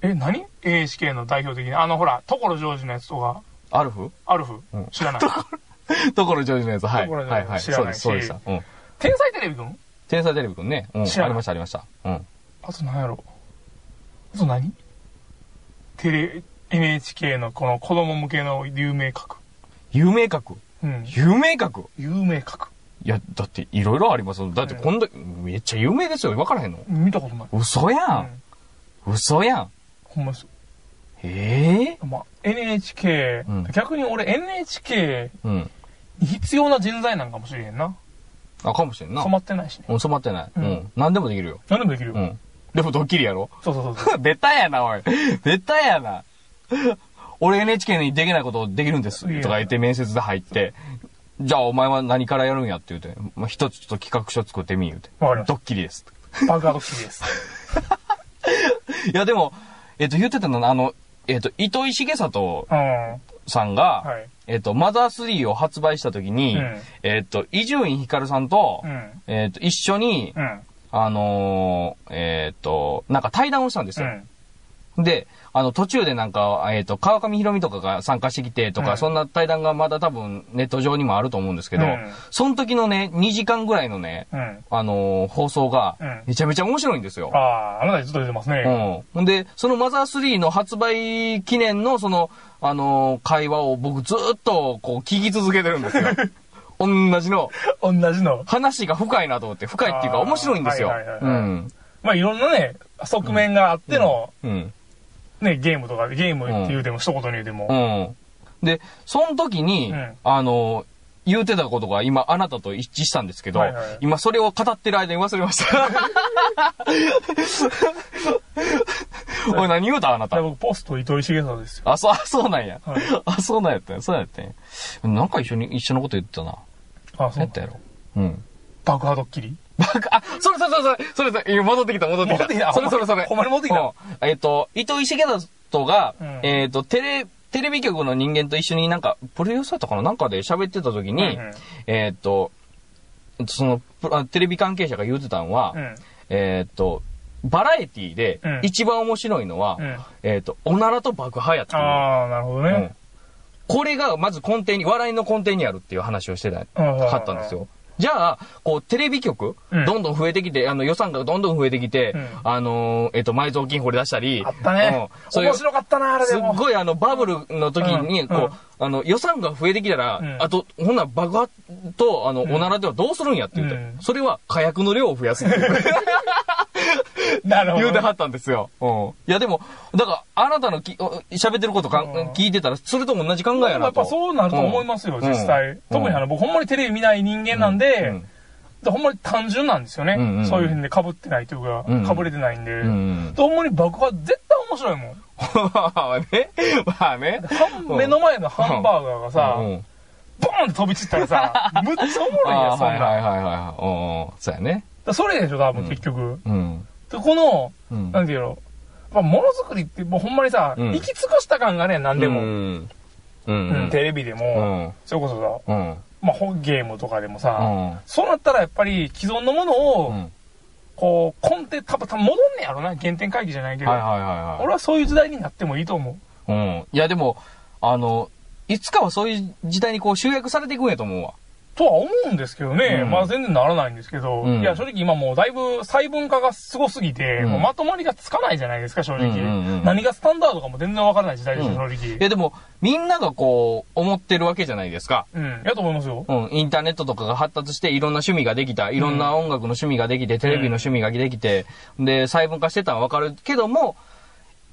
え、何 ?NHK の代表的な。あの、ほら、所ジョージのやつとか、アルフ？アルフ？うん知らない。所ジョージのやつ。はい。所ジョージはいはい。知らないしそうです、そうでした。うん。天才テレビくん？天才テレビくんね。うん。ありました、ありました。うん。あと何やろあと何？テレ、NHK のこの子供向けの有名格。有名格？うん。有名格？有名格。いや、だっていろいろありますよだってこんだめっちゃ有名ですよ。わからへんの見たことない。嘘や。うん嘘やん。ほんまですよ。ええまあ、NHK、うん逆に俺 NHK うん。に必要な人材なんかもしれへんな。あ、かもしれんな。染まってないしね。うん、染まってない。ううんん。何でもできるよ。何でもできるよ。うん。でもドッキリやろ？そうそうそうそう。ベタやな、おい。ベタやな。俺 NHK にできないことできるんです。とか言って面接で入って、じゃあお前は何からやるんやって言うて、まあ、一つちょっと企画書作ってみ言うて。ドッキリです。バカドッキリです。いやでも、えっ、と言ってたのは、あの、えっ、と、糸井重里うん。はさんが、い。えっ、と、マザー3を発売した時に、うんえっ、と、伊集院光さんと、うん。えっ、と、一緒に、うん。あのーえっ、と、なんか対談をしたんですよ。うん。で、あの、途中でなんか、えっ、と、川上博美とかが参加してきてとか、うんそんな対談がまだ多分ネット上にもあると思うんですけど、うんその時のね、2時間ぐらいのね、うん。あのー放送がうん、めちゃめちゃ面白いんですよ。ああ、あなたずっと出てますね。うん。で、そのマザー3の発売記念のその、あのー会話を僕ずっとこう聞き続けてるんですよ。同じの。同じの。話が深いなと思って、深いっていうか面白いんですよ。はいはいはいはいうん。まあいろんなね、側面があっての、うん。ね、ゲームとかで、ゲームって言うても、一言に言うても。うん。で、その時に、うんあの、言うてたことが今あなたと一致したんですけど、はいはい今それを語ってる間に忘れました。おい、何言うたあなた？で僕、ポスト糸井重里ですよ。あ、そう、あそうなんや。はいあ、そうなんやったんや。そうやったんや。なんか一緒に、一緒のこと言ってたな。あ、そうやっ。たやろ。うん。爆破ドッキリ？バカ、あ、それそれそれそれ、それ戻ってきた、戻ってきた。戻ってきたそれそれそれ。ほんまに戻ってきたうんえっ、と、伊藤石毛里が、うんえっ、と、テレテレビ局の人間と一緒になんか、プロデューサーとかのなんかで喋ってた時に、うんうんえーっと、その、テレビ関係者が言ってたのは、うん。えーっと、バラエティでうん一番面白いのは、うんえーっと、おならと爆破やっていう。ああ、なるほどうんね。これがまず根底に、笑いの根底にあるっていう話をしてた、うんかったんですよ。じゃあ、こう、テレビ局、うん。どんどん増えてきて、あの、予算がどんどん増えてきて、うん。あのーえっ、と、埋蔵金掘り出したり、あったね。うん。そういう面、白かったな、あれすっでも。ごいあの、バブルの時に、うん。こう、あの、予算が増えてきたら、うん。あと、ほんなら爆破と、あの、ん。おならではどうするんやって言って、うん。それは火薬の量を増やすって なるほどね。言うてはったんですよ。うん。いや、でも、だから、あなたのきお喋ってることか、うん聞いてたら、それと同じ考えやなと。やっぱそうなると思いますよ、うん実際。うん特にあの、僕ほんまにテレビ見ない人間なんで、ほんまに単純なんですよね。うんうんうんそういうふうに被ってないというか、うん被れてないんで。うん。でほんまに爆破絶対面白いもん。まあね。まあね。目の前のハンバーガーがさ、うんボーンって飛び散ったらさ、むっちゃおもろいやん、そんあーはいはいはいはい。そうやね。らそれでしょ、多分結局。うん。で、この、うんなんていうの、まあ、ものづくりってもうほんまにさ、うん行き尽くした感がね、なんでも。ううんん。うん。テレビでうも、ん。それこそさ、うん。まあ、ほゲームとかでもさ、うん。そうなったらやっぱり既存のものを、うん。こう、根底、多分多分戻んねやろな、原点回帰じゃないけど。はいはいはいはい。俺はそういう時代になってもいいと思う。うん。いやでも、あの、いつかはそういう時代にこう集約されていくんやと思うわ。とは思うんですけどね、うんまあ全然ならないんですけど、うんいや正直今もうだいぶ細分化がすごすぎて、うんもうまとまりがつかないじゃないですか、正直。うんうんうん何がスタンダードかも全然わからない時代ですよ、うん正直。いやでも、みんながこう、思ってるわけじゃないですか。うん、やと思いますよ。うん、インターネットとかが発達して、いろんな趣味ができた、いろんな音楽の趣味ができて、テレビの趣味ができて、で、細分化してたのはわかるけども、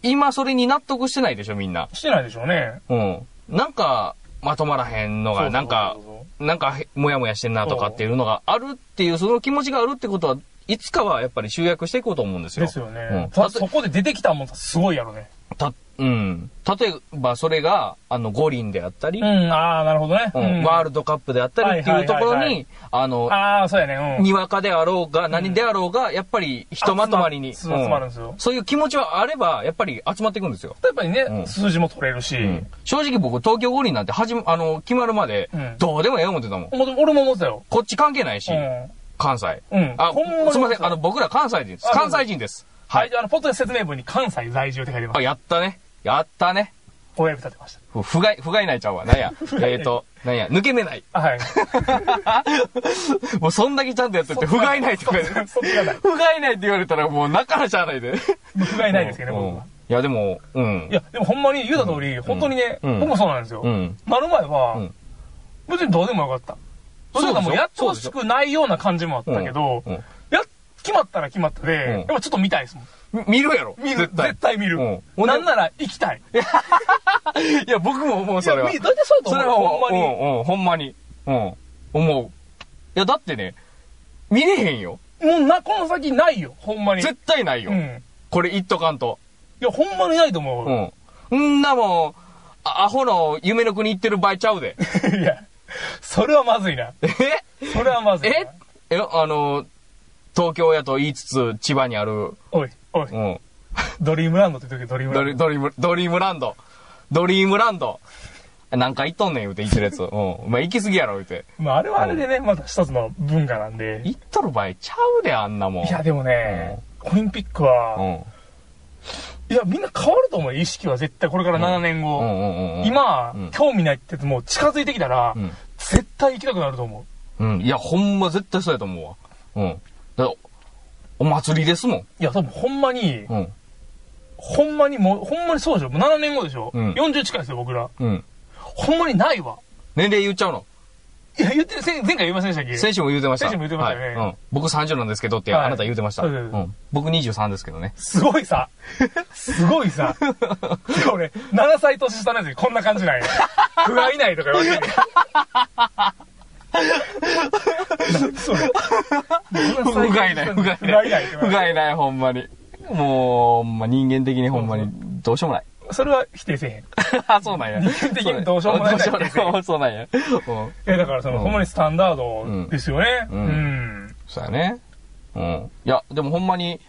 今それに納得してないでしょ、みんな。してないでしょうね。うん。なんか、まとまらへんのが、そうそうそうそうなんか、もやもやしてんなとかっていうのがあるっていう、その気持ちがあるってことは、いつかはやっぱり集約していこうと思うんですよ。ですよね。うんそこで出てきたもんすごいやろね。た、うん。例えば、それが、あの、五輪であったり、うん、ああ、なるほどね。うんワールドカップであったりっていうところはいはいはいはに、あの、ああ、そうやね。うん。にわかであろうが、何であろうが、やっぱり、ひとまとまりに、集ま集まるんですよそういう気持ちはあれば、やっぱり集まっていくんですよ。やっぱりね、うん数字も取れるし、正直僕、東京五輪なんて、はじめ、あの、決まるまでうん、どうでもええ思ってたもん。も俺も思ってたよ。こっち関係ないし、うん。関西。うんあ、ほんまにすいません、あの、僕ら関西人です。あ関西人です。は、はいい。じゃあ、あの、ポット説明文に関西在住って書いてまあ、す。やったね。やったね。親指立てました。ふふがい、ふがいないちゃうわ。なんや？えっと、なんや、抜け目ない。あはい。もうそんだけちゃんとやっとって、ふがいないって言て。ない。ふがいないって言われたらもう中からしゃあないで。不甲斐ないですけどね、うん僕は。いや、でも、うん。いや、でもほんまに言うた通り、本当にね、うん僕もそうなんですよ。うん。なる前は、うん別にどうでもよかった。それかもうやってほしくないような感じもあったけど、や、決まったら決まったで、うんやっぱちょっと見たいですもん。み見るやろ見る。絶対。絶対見る。うんなんなら行きたい。いや、僕も思う、それは。いや、み大体そうそれだと思う。ほんまに。は、うん、うん、ほんまに。うん。思う。いや、だってね、見れへんよ。もうな、この先ないよ。ほんまに。絶対ないよ。うん。いこれ言っとかんと。や、ほんまにないと思う。うん。んなもん、あアホの夢の国行ってる場合ちゃうで。いや、それはまずいな。え？それはまずいな。え？え、あの、東京やと言いつつ、千葉にある、おい、おい、うん。ドリームランドって言うときドリームランド。ドリーム、ドリームランド。ドリームランド。何回行っとんねん言うて言ってるやつ。うん。まあ、行き過ぎやろ言うて。まあ、あれはあれでね、また一つの文化なんで。行っとる場合ちゃうで、あんなもん。いや、でもね、オリンピックは、うん。いや、みんな変わると思うよ、意識は絶対これから7年後。うんうんうんうん。今、うん興味ないって言っても近づいてきたら、うん。絶対行きたくなると思う。うん。いや、ほんま絶対そうやと思うわ。うん。だお祭りですもん。いや、多分ほんまに、うん。ほんまにもう、ほんまにそうでしょ。もう7年後でしょ。うん40近いですよ、僕ら。うん。ほんまにないわ。年齢言っちゃうの？いや、言って、前前回言いませんでしたっけ？先週も言うてました。先週も言うてましたよねはいうん。僕30なんですけどって、はいあなた言うてました。そうそうん。僕23ですけどね。すごいさ。すごいさ。俺、7歳年下のやつにこんな感じなんや。不甲斐ないとか言われてそれ。不甲斐ない、不甲不斐ない。不甲斐ない、ほんまに。もう、ま人間的にほんまに、どうしようもない。それは否定せえへん。い あ、そうなんや。人間的にどうしようもない。そうなんや。うん。や、だからその、うんほんまにスタンダードですよね。ううんん。そうやね。うん。いや、でもほんまに、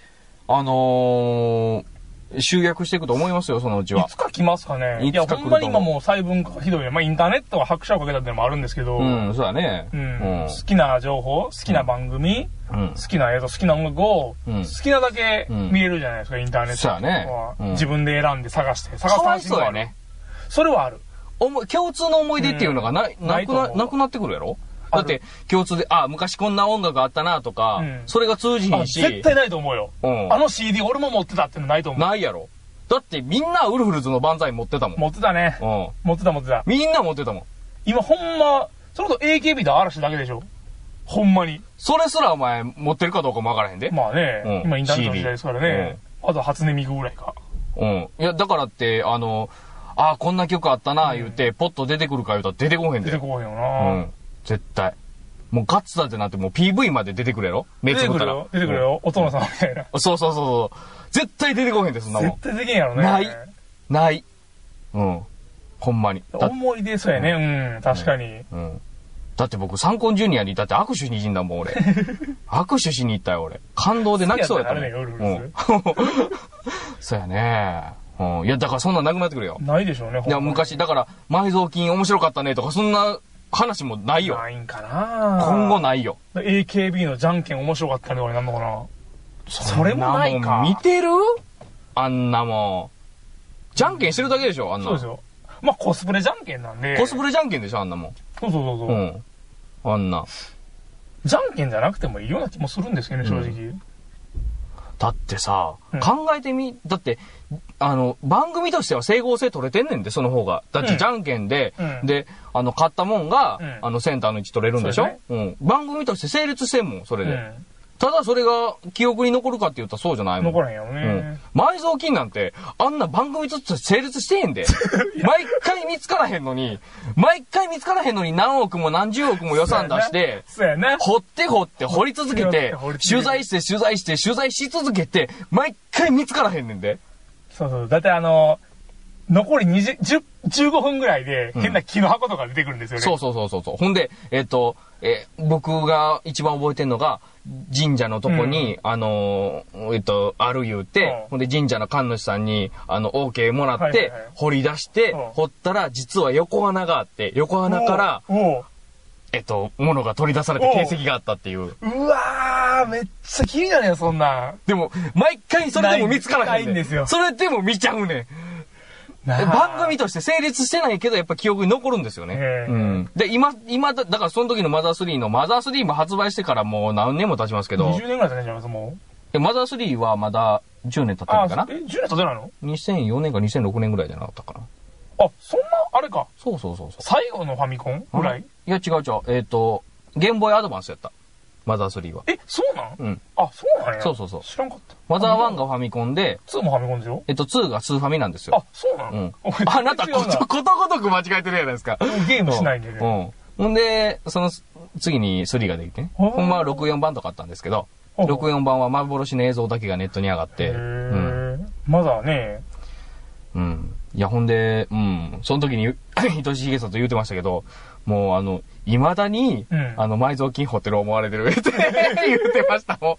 あのー、集約していくと思いますよ、そのうちは。いつか来ますかね。いや、いつか来ると思うほんまに今もう細分化がひどいね。まあ、インターネットが拍車をかけたっていうのもあるんですけど、うん、そうだね。うん好きな情報、好きな番組、うん好きな映像、好きな音楽を、うん好きなだけうん見れるじゃないですか、インターネットそうやねはうん自分で選んで探して。探す楽しみもあるそうやね。。それはある。共通の思い出っていうのがな,、うんなくな、なくなってくるやろ？だって、共通で、あ、昔こんな音楽あったなとか、うんそれが通じひあんし、絶対ないと思うよ。うんあの CD 俺も持ってたってのないと思う。ないやろだってみんなウルフルズの万歳持ってたもん。持ってたね。うん。持ってた持ってた。みんな持ってたもん。今ほんま、それこそ AKB と嵐だけでしょ？ほんまに。それすらお前持ってるかどうかもわからへんで。まあね、うん今インターネットの時代ですからね。あと初音ミクぐらいか。うん。いや、だからって、あの、あ、こんな曲あったな、言うて、ポッと出てくるか言うたら出てこへんで。出てこうへんような。ん。絶対。もうガッツだってなってもう PV まで出てくるやろ？目つぶっくるよ。出てくるよ。お殿様みたいな。うん。そうそうそうそう。絶対出てこへんで、そんなもん絶。対できんやろね。ないない。うん。ほんまに。だ思い出そうやね。うん、確かに。うん。だって僕、サンコンジュニアにだって握手にじんだもん、俺。握手しに行ったよ、俺。感動で泣きそうやったもん。好きやったらあれねうん。そうやね。うん。いや、だからそんなんなくなってくるよ。ないでしょうね、いや、昔、だから、埋蔵金面白かったねとか、そんな話もないよ。ないんかな今後ないよ。AKB のじゃんけん面白かったねとかになんのかなそれもないか見てる？あんなもん。じゃんけんしてるだけでしょ、あんなそうですよ。まあコスプレじゃんけんなんで。コスプレじゃんけんでしょ、あんなもん。そうそうそうそうう。ん。あんな。じゃんけんじゃなくてもいいような気もするんですけどね、正直。だってさ、うん考えてみ、だって、あの、番組としては整合性取れてんねんで、その方が。だってうんじゃんけんで、うんで、あの、買ったもんが、うんあの、センターの位置取れるんでしょ？そううん。番組として成立してんもん、それで。うん。ただそれが記憶に残るかって言ったらそうじゃないもん。残らへんやろうんね。。埋蔵金なんて、あんな番組として成立してへんで。毎回見つからへんのに、毎回見つからへんのに何億も何十億も予算出して、そうやな。掘って掘って掘り続け、て取材して取材して取材し続けて、毎回見つからへんねんで。そうそう。だってあの、残り20、10 15分ぐらいでうん変な木の箱とか出てくるんですよね。そうそうそうそうそう。ほんで、えっ、と、えー僕が一番覚えてんのが、神社のとこに、あのーえっ、と、ある言うて、うんほんで神社の神主さんに、あの、OK もらって、はいはいはい掘り出して、うん掘ったら、実は横穴があって、横穴から、おうおうえっと、物が取り出された形跡があったっていう。うわー、めっちゃ気になるよ、そんなん。でも、毎回それでも見つからへんねないんですよそれでも見ちゃうねん。なあ番組として成立してないけど、やっぱ記憶に残るんですよね。ええうん。で、今、今だ、だからその時のマザー3の、マザー3も発売してからもう何年も経ちますけど、20年ぐらい経ってんじゃないですか、もう。えマザー3はまだ10年経ってるかな？え、10年経ってないの ?2004 年か2006年ぐらいじゃなかったかな。あ、そんな、あれか。そうそうそうそう。最後のファミコンぐらい？いや、違う違う。えっ、と、ゲームボーイアドバンスやった。マザー3は。え、そうなん？うん。あ、そうなんや。そうそうそう知らんかった。マザー1がファミコンで、2もファミコンでしょ？えっと、2がスーファミなんですよ。あ、そうなうんの。あなたこと、ことごとく間違えてるじゃないですか。ゲームしないんでね。うん。ほんで、その次に3ができてほんまは64版とかあったんですけど、ほうほう64版は幻の映像だけがネットに上がって、へうん。ーまだね、うん。いや、ほんで、うん。その時に、愛しいげさと言うてましたけど、もうあの、未だに、うんあの、埋蔵金掘ってる思われてるって 言ってましたもん。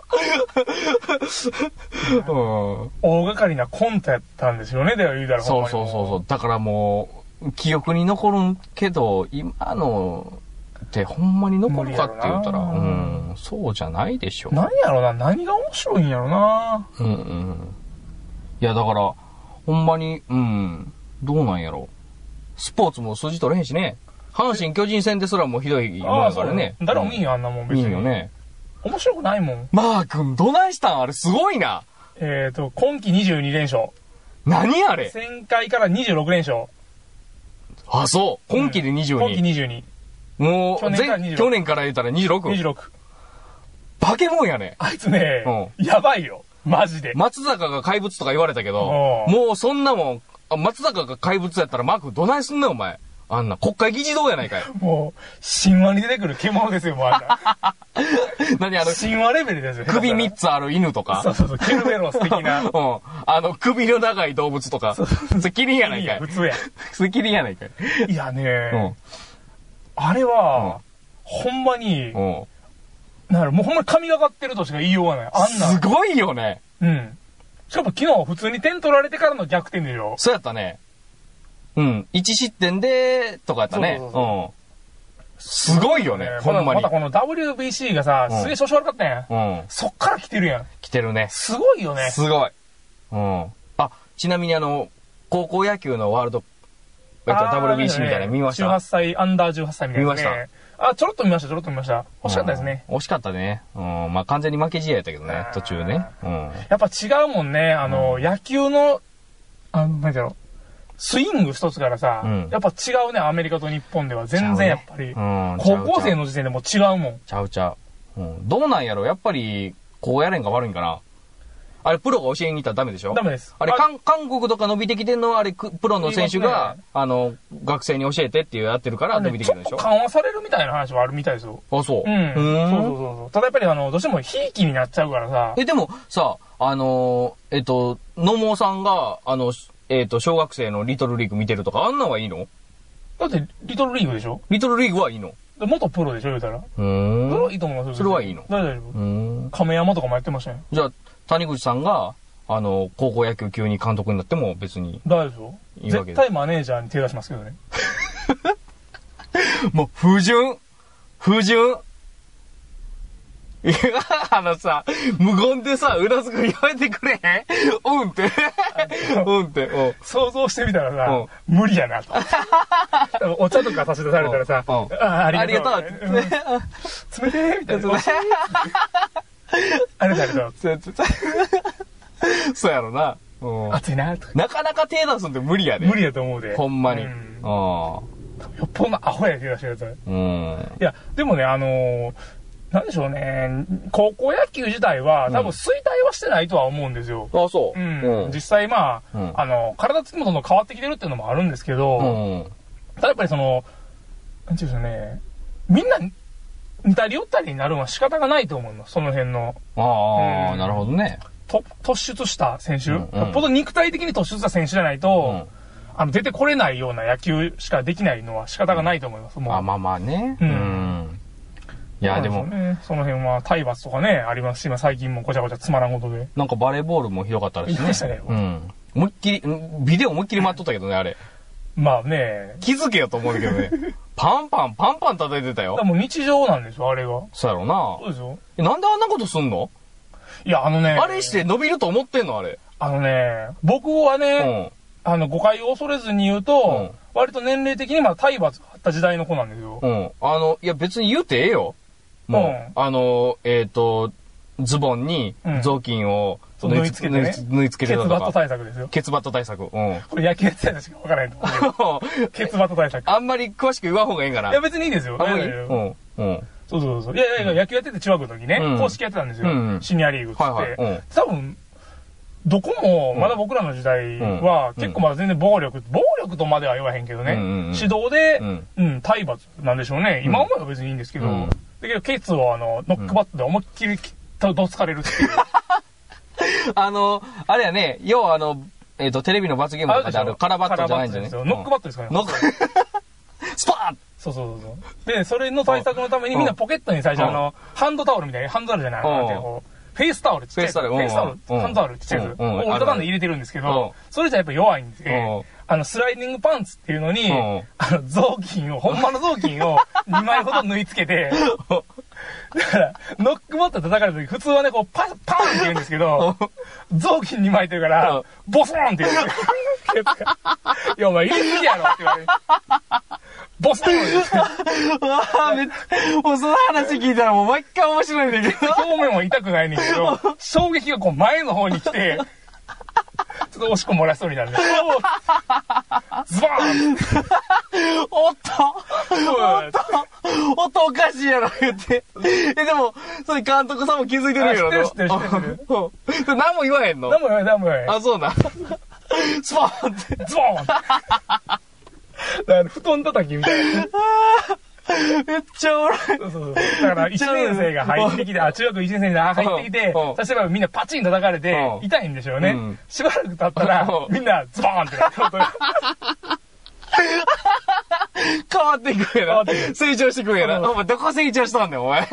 うん。大掛かりなコントやったんですよね、では言うたらそうそうそうそう。だからもう、記憶に残るんけど、今のってほんまに残るかって言ったら、うん、そうじゃないでしょ。何やろな、何が面白いんやろな。うんうん。いや、だから、ほんまに、うん、どうなんやろ。スポーツも数字取れへんしね。阪神巨人戦ですらもうひどいもやからね。誰も見んよ、あんなもん別に。見んよね。面白くないもん。マー君、どないしたん？あれすごいな。えっと、今季22連勝。何あれ？1000回から26連勝。あ、そう。今季で22。今季22。もう、去年から前26去年から言ったら 26? 26。バケモンやね。あいつね、やばいよ。マジで。松坂が怪物とか言われたけど、もうそんなもん、あ松坂が怪物やったらマークどないすんねんお前。あんな国会議事堂やないかい。もう、神話に出てくる獣ですよ、もうあんな。何あの、神話レベルですよ。首3つある犬とか。そうそうそう、ケルベロス的な。うん。あの、首の長い動物とか。それキリンやないかい普。通や。それキリンやないかい。いやうんね、。あれは、ほんまに、うん。なんだろうもうほんまに神がかってるとしか言いようがない。あんなす。ごいよね。うん。しかも昨日普通に点取られてからの逆転でしょそうやったね。うん。1失点で、とかやったね。そうそううん。すごいよね、ほんまにまた。この WBC がさ、うんすげえ調子悪かったやん。うん。そっから来てるやん。来てるね。すごいよね。すごい。うん。あ、ちなみにあの、高校野球のワールド、えっと、WBC みたいなの見ました？18歳、アンダー18歳みたいな、ね。見まあ、ちょろっと見ました、ちょろっと見ました。惜しかったですね。うん。惜しかったね。うん。まあ、完全に負け試合やったけどね、途中ね。うん。やっぱ違うもんね。あの、野球の、あの、なんだろう。スイング一つからさ、うんやっぱ違うね、アメリカと日本では。全然やっぱり。うん。高校生の。の時点でもう違うもん。ちゃうちゃう。うん。どうなんやろやっぱり、こうやれんが悪いんかなあれ、プロが教えに行ったらダメでしょダメです。あれ、韓韓国とか伸びてきてんのは、あれ、くプロの選手がね、あの、学生に教えてっていうやってるから伸びてきるでしょね緩和されるみたいな話はあるみたいですよ。あ、そう。うん。うーんそうそうそうそう。ただやっぱりあの、どうしてもひいきになっちゃうからさ。え、でも、さ、あのーえっと、野茂さんが、あの、えっと、小学生のリトルリーグ見てるとか、あんなんはいいの？だって、リトルリーグでしょ？リトルリーグはいいので元プロでしょ言うたら。うそれーん。はいいと思いますよ。それはいいの？大丈夫。うーん。亀山とかもやってましたよ。じゃあ、谷口さんが、あの、高校野球級に監督になっても別に。大丈夫絶対マネージャーに手出しますけどね。もう、不純？不純？いや、あのさ、無言でさ、うなずくやめてくれへん？うんって。うんって。うん。想像してみたらさうん、無理やなと。お茶とか差し出されたらさ、あありがとう。ありがとう冷てーみたいな。ありがとう。そうやろな。うん。暑いなとか。なかなか手出すんって無理やで。無理やと思うで。ほんまに。ううんん。よっぽどのアホや手出してるやつ。うん。いや、でもね、あのーなんでしょうね、高校野球自体は、多分衰退はしてないとは思うんですよ。あ、そう。うん。実際まあ、うんあの、体つきもどんどん変わってきてるっていうのもあるんですけど、うん。ただやっぱりその、なんていうんですかね、みんな似たり寄ったりになるのは仕方がないと思います、その辺の。ああ、うんなるほどね。と突出した選手、うんうんよっぽど肉体的に突出した選手じゃないと、うんあの出てこれないような野球しかできないのは仕方がないと思います。もうあ、まあまあね。ううんん。いや、でもね、その辺は体罰とかね、ありますし、今最近もごちゃごちゃつまらんことで。なんかバレーボールもひどかったらしいね。言いましたねうん。思いっきり、うんビデオ思いっきり待っとったけどね、あれ。まあね、気づけよと思うけどね。パンパン、パンパン叩いてたよで。も日常なんですよ、あれが。そうやろな。そうですよ。えなんであんなことすんの？いや、あのね、あれして伸びると思ってんのあれ。あのね、僕はうね、ん。あの、誤解を恐れずに言うと、うん割と年齢的にまだ体罰があった時代の子なんですよ。うん。あの、いや別に言うてええよ。もう、あの、えっ、と、ズボンにうん雑巾を縫い付けてね縫い付けケツバット。対策ですよ。ケツバット対策。うん。これ野球やってた人しか分からへんと。ケツバット対策。あんまり詳しく言わん方がいいんかな。いや、別にいいですよ。うん。うん。そうそうそう。いやいやいや、野球やってて中学の時ね、うん公式やってたんですよ。うんうんシニアリーグって。はいはいうん多分、どこも、まだ僕らの時代は、うん結構まだ全然暴力、暴力とまでは言わへんけどね、うんうんうん指導で、ううんん、体罰なんでしょうね。今思えば別にいいんですけど、うんだけど、ケツをあの、ノックバットで思いっきりどつかれるっていう。あの、あれやね、要はあの、えっ、と、テレビの罰ゲームとかであるカラバットじゃないんじゃね。カラバットですよ。ノックバットですかね。ノック、スパーンそうそうそうそう。で、それの対策のためにみんなポケットに最初うん。あの、ハンドタオルみたいな、ハンドタオルじゃない、うん。なんてこうフェイスタオルちっちゃいフェイスタオルフェイスタオル、うん。ハンドタオルちっちゃい折りたたんで入れてるんですけうん。ど、それじゃやっぱ弱いんでうん、あの、スライディングパンツっていうのにうん、あの、雑巾を、ほんまの雑巾を 2枚ほど縫い付けて、だから、ノックバット叩かれた時、普通はね、こう、パン、パンって言うんですけど、雑巾に巻いてるからうん、ボソーンって言う。んですよ。いや、お前入れすぎやろって言われて。ボソーンって言ってわあめっもうその話聞いたらもう毎回面白いんだけど。表面は痛くないねんけど、衝撃がこう前の方に来て、ちょっとおしっこ漏らしそうになるね。ズバーンおっとおっとおっとおかしいやろ言って。え、でも、それ監督さんも気づいてるやろあ知ってる知ってる知ってる何も言わへんの？何も言わない、何も言わない。あ、そうなん。スパーンって。ズボーンだから布団叩きみたいな。めっちゃおもろい。そうそうそう。だから、1年生が入ってきて、あ、中学1年生が入ってきてそしたらみんなパチン叩かれてう、ん痛いんでしょうねうん。しばらく経ったらう、んみんなズボーンってなって変わっていくんやな成長していくんやな。うんお前どこ成長したんだよ、お前。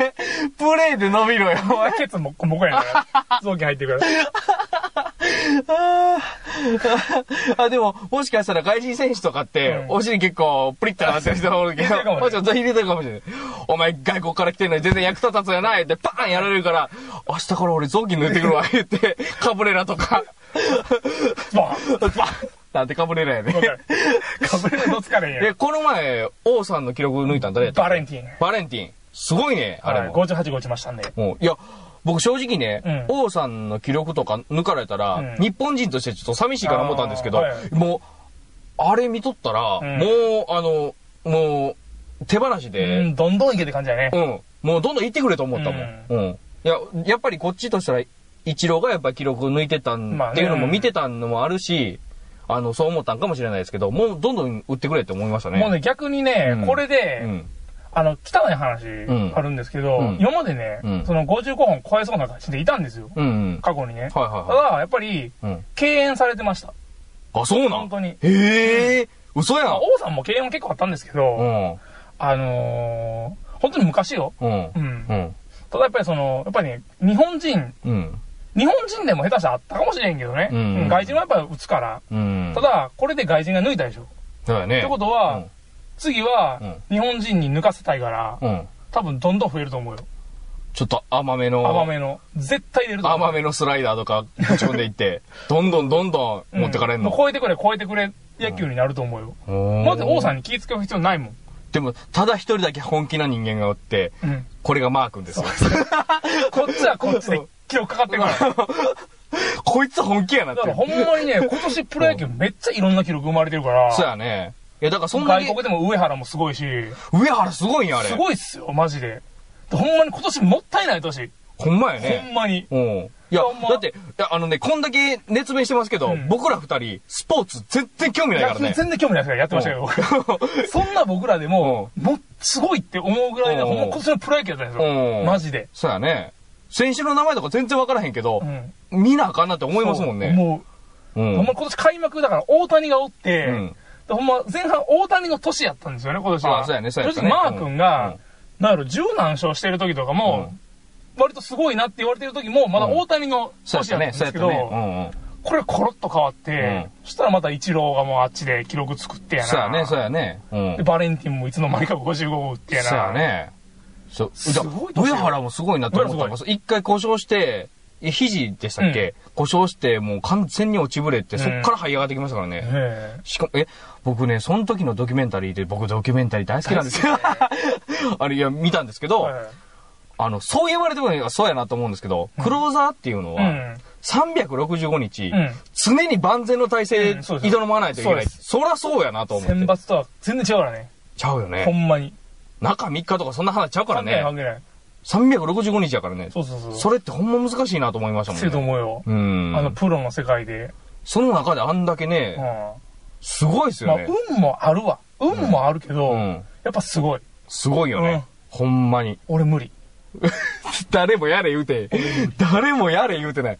プレイで伸びろよ、お前。ケツもっこもこやから。雑巾入ってるから。あーあ、でも、もしかしたら外人選手とかって、うんお尻結構プリッとなってる人がおるけど、もねもしかしたら入れてるかもしれない。お前外国から来てんのに全然役立たずやないってパーンやられるから、明日から俺雑巾抜いてくるわ、言って、カブレラとか、バーンパーンなんてカブレラやねわ。かる。かぶれるの疲れんやで、。この前、王さんの記録抜いたん誰やったバレンティン。バレンティン。すごいね、あれはい、も。58号打ちましたんで。もういや、僕正直ね、うん王さんの記録とか抜かれたら、うん日本人としてちょっと寂しいかな思ったんですけど、はいもう、あれ見とったら、うんもう、あの、もう、手放しうで、ん、どんどんいけって感じだねう。ん、もうどんどん行ってくれと思ったもん。うん。いや、やっぱりこっちとしたら、一郎がやっぱり記録抜いてたん、っていうのも見てたのもあるし、あの、そう思ったんかもしれないですけど、もうどんどん打ってくれって思いましたね。もうね、逆にね、うんこれで、うん。あの、汚い話んあるんですけど、うん今までね、うんその55本超えそうな感じでいたんですよ。うん、うん。過去にね。はいたはいはだ、やっぱり、い。うん。敬遠されてました。あ、そうなん？本当に。へえ、嘘やまあ、ん。王さんも敬遠は結構あったんですけど、うん。あのー、本当に昔よ。うん。うん。うん。ただやっぱりその、やっぱりね、日本人、うん。日本人でも下手したらあったかもしれんけどね。うんうん外人はやっぱり打つから。うん。ただ、これで外人が抜いたでしょ。だよね。ってことは、うん次はうん、日本人に抜かせたいから、うん。多分どんどん増えると思うよ。ちょっと甘めの、甘めの。絶対出ると思う。甘めのスライダーとかぶち込んでいって、どんどんどんどん持ってかれんの。うもう超えてくれ、超えてくれ、野球になると思うよ。まず王さんに気ぃつける必要ないもん。でも、ただ一人だけ本気な人間がおって、うん。これがマー君ですよ。こっちはこっちで記録かかってるから。こいつ本気やなってだから。ほんまにね、今年プロ野球めっちゃいろんな記録生まれてるから。そうやね。いや、だからそんなに、外国でも上原もすごいし、上原すごいんや、あれ。すごいっすよ、マジで。ほんまに今年もったいない年。ほんまやほね。んまに。うん。いやほん、まだって、いや、あのね、こんだけ熱弁してますけど、うん僕ら二人、スポーツ全然興味ないからね。全然興味ないですからやってましたけど、僕 そんな僕らでも、もうすごいって思うぐらいで、うんほんま今年のプロ野球だったんですよ。うんマジで。そうやね。選手の名前とか全然わからへんけどう、ん。見なあかんなって思いますもんね。もう、うん。ほんま今年開幕だから大谷がおって、うんでほんま前半大谷の年やったんですよね、今年は。あそうやねそうやねマー君が、うんなんやろ、十何勝してる時とかも、割とすごいなって言われてる時も、まだ大谷の年やったんですけど。これコロッと変わって、そしたらまたイチローがもうあっちで記録作ってやな。そうやね、そうやね。うんで、。バレンティンもいつの間にか55号打ってやな。そうやね。そう。すごい上原もすごいなと思ったのが上一回故障して、え肘でしたっけ、故障して、もう完全に落ちぶれて、そっから這い上がってきましたからね。ええしかも、え、僕ね、その時のドキュメンタリーで、僕ドキュメンタリー大好きなんですよ。あれ、いや、見たんですけど、はいあの、そう言われてもそうやなと思うんですけど、クローザーっていうのは、うん。365日、うん常に万全の体制、挑まないといけない。そらそうやなと思って。選抜とは全然違うからね。ちゃうよほね。んまに。中3日とかそんな話ちゃうからね。関係ない。365日やからね。そうそうそう。それってほんま難しいなと思いましたもんせるとね。思うよ。うん。あの、プロの世界で。その中であんだけうん。ね、すごいですまあ、よね。運もあるわ。運もあるけど、うん。やっぱすごい。すごいよね。ほんまに。俺無理。誰もやれ言うて、誰もやれ言うてない。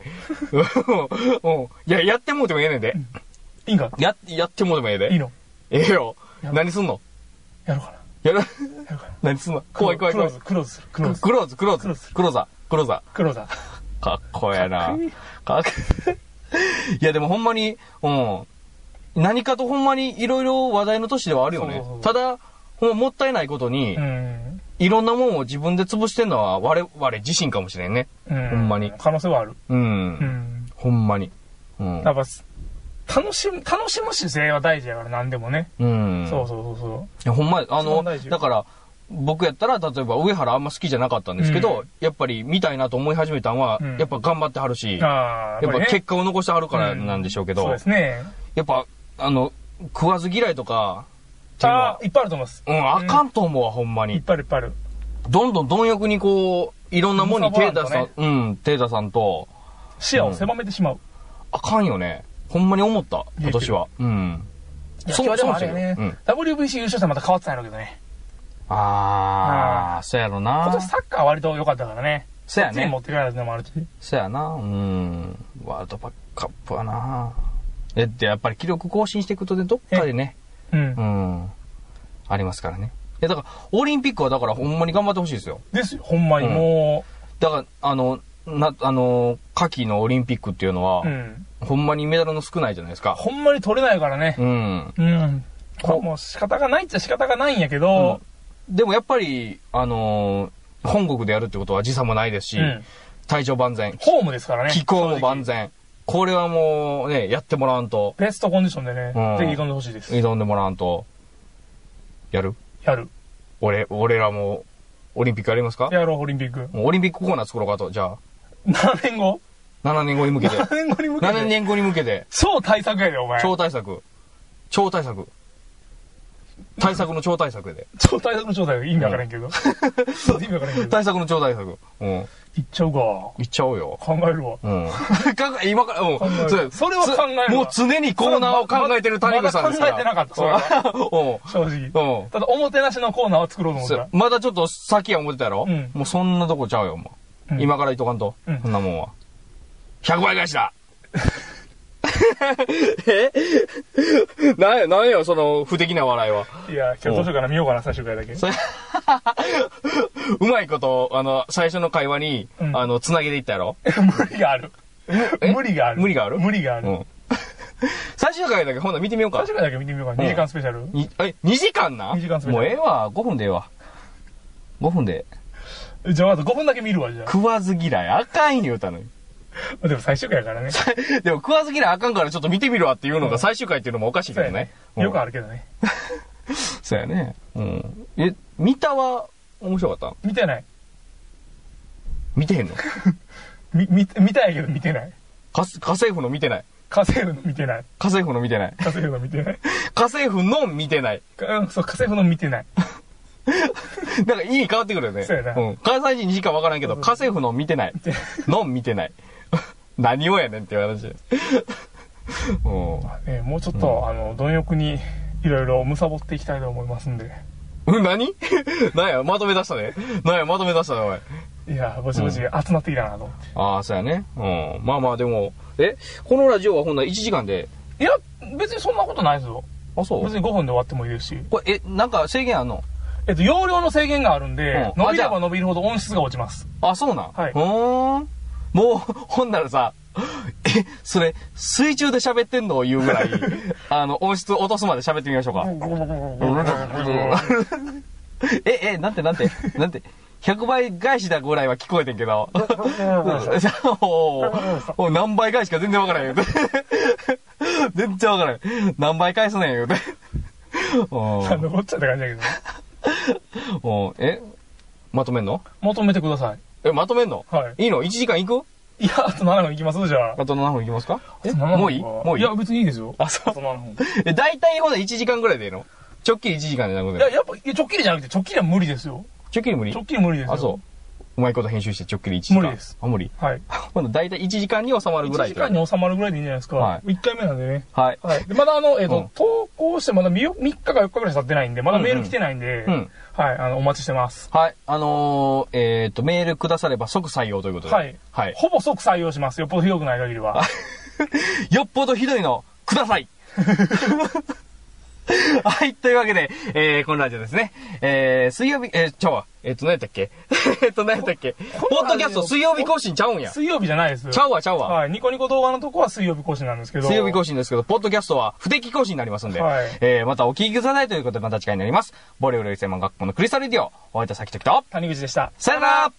う んうん。いや、やってもうてもええねんで。いいんか？や、やってもうてもええで。いいの？ええよ。や何すんの？やろうかな。やる。何すんの？怖い怖い怖いクロー。ズ、クローズする。クローズ。クローズ、クローズクローズ、クローザー、クローザクローザ。かっこええなかっこいい。いや、でもほんまに、うん。何かとほんまにいろいろ話題の年ではあるよね。ただ、ほんまもったいないことにう、ん。いろんなもんを自分で潰してんのは我々自身かもしれんね。うん。ほんまに可能性はある。うん。うん。ほんまに。うんやっ。ぱ、楽しむ、楽しむ姿勢は大事やから、何でもね。うん。そうそうそうそいやほんま、あの、だから、僕やったら、例えば上原あんま好きじゃなかったんですけど、うんやっぱり見たいなと思い始めたのは、うんやっぱ頑張ってはるし、やっぱね結果を残してはるからなんでしょうけど、そうですね。やっぱ、あの、食わず嫌いとか、ああ、、いっぱいあると思います。うん、あかんと思うわ、ほんまに。いっぱいあるいっぱいある。どんどん貪欲にこう、いろんなもんに手出す貪と、うん、手出さんと、視野を狭めてしまう。あかんよね。ほんまに思った、今年は。うん。野球はでもあれやねそう、WBC 優勝したらまた変わってたんやろうけどね。あー、そうやろ今な年。サッカーは割と良かったからね。そうやね持。ってかれたのもあるし。そうやな。うん。ワールドカップはな。えって、やっぱり記録更新していくとね、どっかでね、うんう。ん。ありますからね。いや、だから、オリンピックはだからほんまに頑張ってほしいですよ。ですよ、ほんまにもだから、あの、な、あの、夏季のオリンピックっていうのは、う。うん。ほんまにメダルの少ないじゃないですか。ほんまに取れないからね。うん。うん。こもう仕方がないっちゃ仕方がないんやけど、でもやっぱり、あのー本国でやるってことは時差もないですし、うん体調万全、ホームですからね。気候も万。全。これはもうね、やってもらわんと、ベストコンディションでね、うんぜひ挑んでほしいです。挑んでもらわんと、やる？やる。俺、俺らも、オリンピックやりますか？やろう、オリンピック。オリンピックコーナー作ろうかと、じゃあ、7年後？7年後に向けて。?7 年後に向けて。7年後に向けて、超対策やで、お前。超対策。超対策。対策の超対策で。超対策の超対策。意味わからんけど。意味わからんけど。対策の超対策。うん。いっちゃうか。いっちゃおうよ。考えるわ。うん。か今から、うん。考えるそうそれは考えるもう常にコーナーを考えてる谷口さんですから。まだ考えてなかったそれは正直。うん。うん。ただ、おもてなしのコーナーを作ろうと思ったそう。まだちょっと先は思ってたやろ？うんもうそんなとこちゃうよ、もう。うん今から言っとかんと。うんそんなもんは。100倍返しだ え？なんや、なんや、その、不敵な笑いは。いや、今日どうしようかな、見ようかな、最終回だけ。うまいこと、あの、最初の会話に、うんあの、つなげていったやろ？無理がある。え？無理がある。無理がある？無理がある。うん。最終回だけほんなら見てみようか最終。回だけ見てみようか。ん2時間スペシャル？にえ、2時間な？二時間スペシャルもうええわ。5分でええわ。5分で。じゃあ、あと5分だけ見るわ、じゃ食わず嫌い。あかん言うたのに。あ。でも最終回やからね。でも食わず嫌いあかんからちょっと見てみるわっていうのが最終回っていうのもおかしいけどね。うんよくあるけどね。そうやね。うん。え、見たは面白かった見てない。見てへんの？み、見、見たいけど見てない。か家政婦の見てない。家政婦の見てない。家政婦の見てない。家政婦の見てない。家政婦の見てない。かうん、そう、家政婦の見てない。なんか意味変わってくるよね。そうやなうん。関西人にしかわからんけど、家政婦の見てない。ての見てない。何をやねんっていう話。うん。ね、もうちょっと、あの、貪欲に、いろいろ貪っていきたいと思いますんで。うん、何？なんや、まとめ出したね。なんや、まとめ出したね、おい。いや、ぼちぼち集まってきたなと思って。ああ、そうやね。うん。まあまあ、でも、え、このラジオはほんなら1時間で、いや、別にそんなことないですよ。あ、そう？別に5分で終わってもいいですし。これ、え、なんか制限あんの？えっと、容量の制限があるんで、うん伸びれば伸びるほど音質が落ちます。あ、そうなん？はいうーん。もう、ほんならさ、え、それ、水中で喋ってんのを言うぐらい、あの、音質落とすまで喋ってみましょうか。え、え、なんてなんて、なんて、100倍返しだぐらいは聞こえてんけど。おーおー何倍返しか全然わからん。よ。全然わからん。何倍返すねん。言うて。おー残っちゃった感じだけどね。おーえまとめん。の求めてくださえ、まとめんの？はいいいの ?1 時間行く？い。いや、あと7分いきます？じゃあ。あと7分いきますか？えあと7分？もういい？もういい？いや、別にいいですよ。あ、そうあ。と7分。え、大体ほな1時間ぐらいでいいの？直近1時間でなくいや、て。やっぱ、いや直帰りじゃなくて、直帰りは無理ですよ。直近無理？直帰り無理ですよ。あ、そう。うまいこと編集して直近で1時間。無理です。あ、無理。はい。ほな大体1時間に収まるぐら1い時間に収まるぐらいでいいんじゃないですか。は1回目なんでね。はい。はい。で、まだあの、えっ、と、うん投稿してまだ 3, 日か4日ぐらい経ってないんで、まだメール来てないんで、うん。はい、あの、お待ちしてます。はい。あのー、えっと、メールくだされば即採用ということで。はい。はい。ほぼ即採用しますよ。よっぽどひどくない限りは。よっぽどひどいの、ください はい。というわけで、えー、このラジオですね。えー、水曜日、えー、ちゃうわ。えっ、と、何やったっけ？えっと、何やったっけ？ポッドキャスト水曜日更新ちゃうんや。水曜日じゃないです。ちゃうわ、ちゃうわ。はい。ニコニコ動画のとこは水曜日更新なんですけど。水曜日更新ですけど、ポッドキャストは不定期更新になりますんで、はいえー、またお聞きくださいということでまた次回になります。ボリュール専門学校のクリスタルレディオ、お会いいた先ときと、谷口でした。さよなら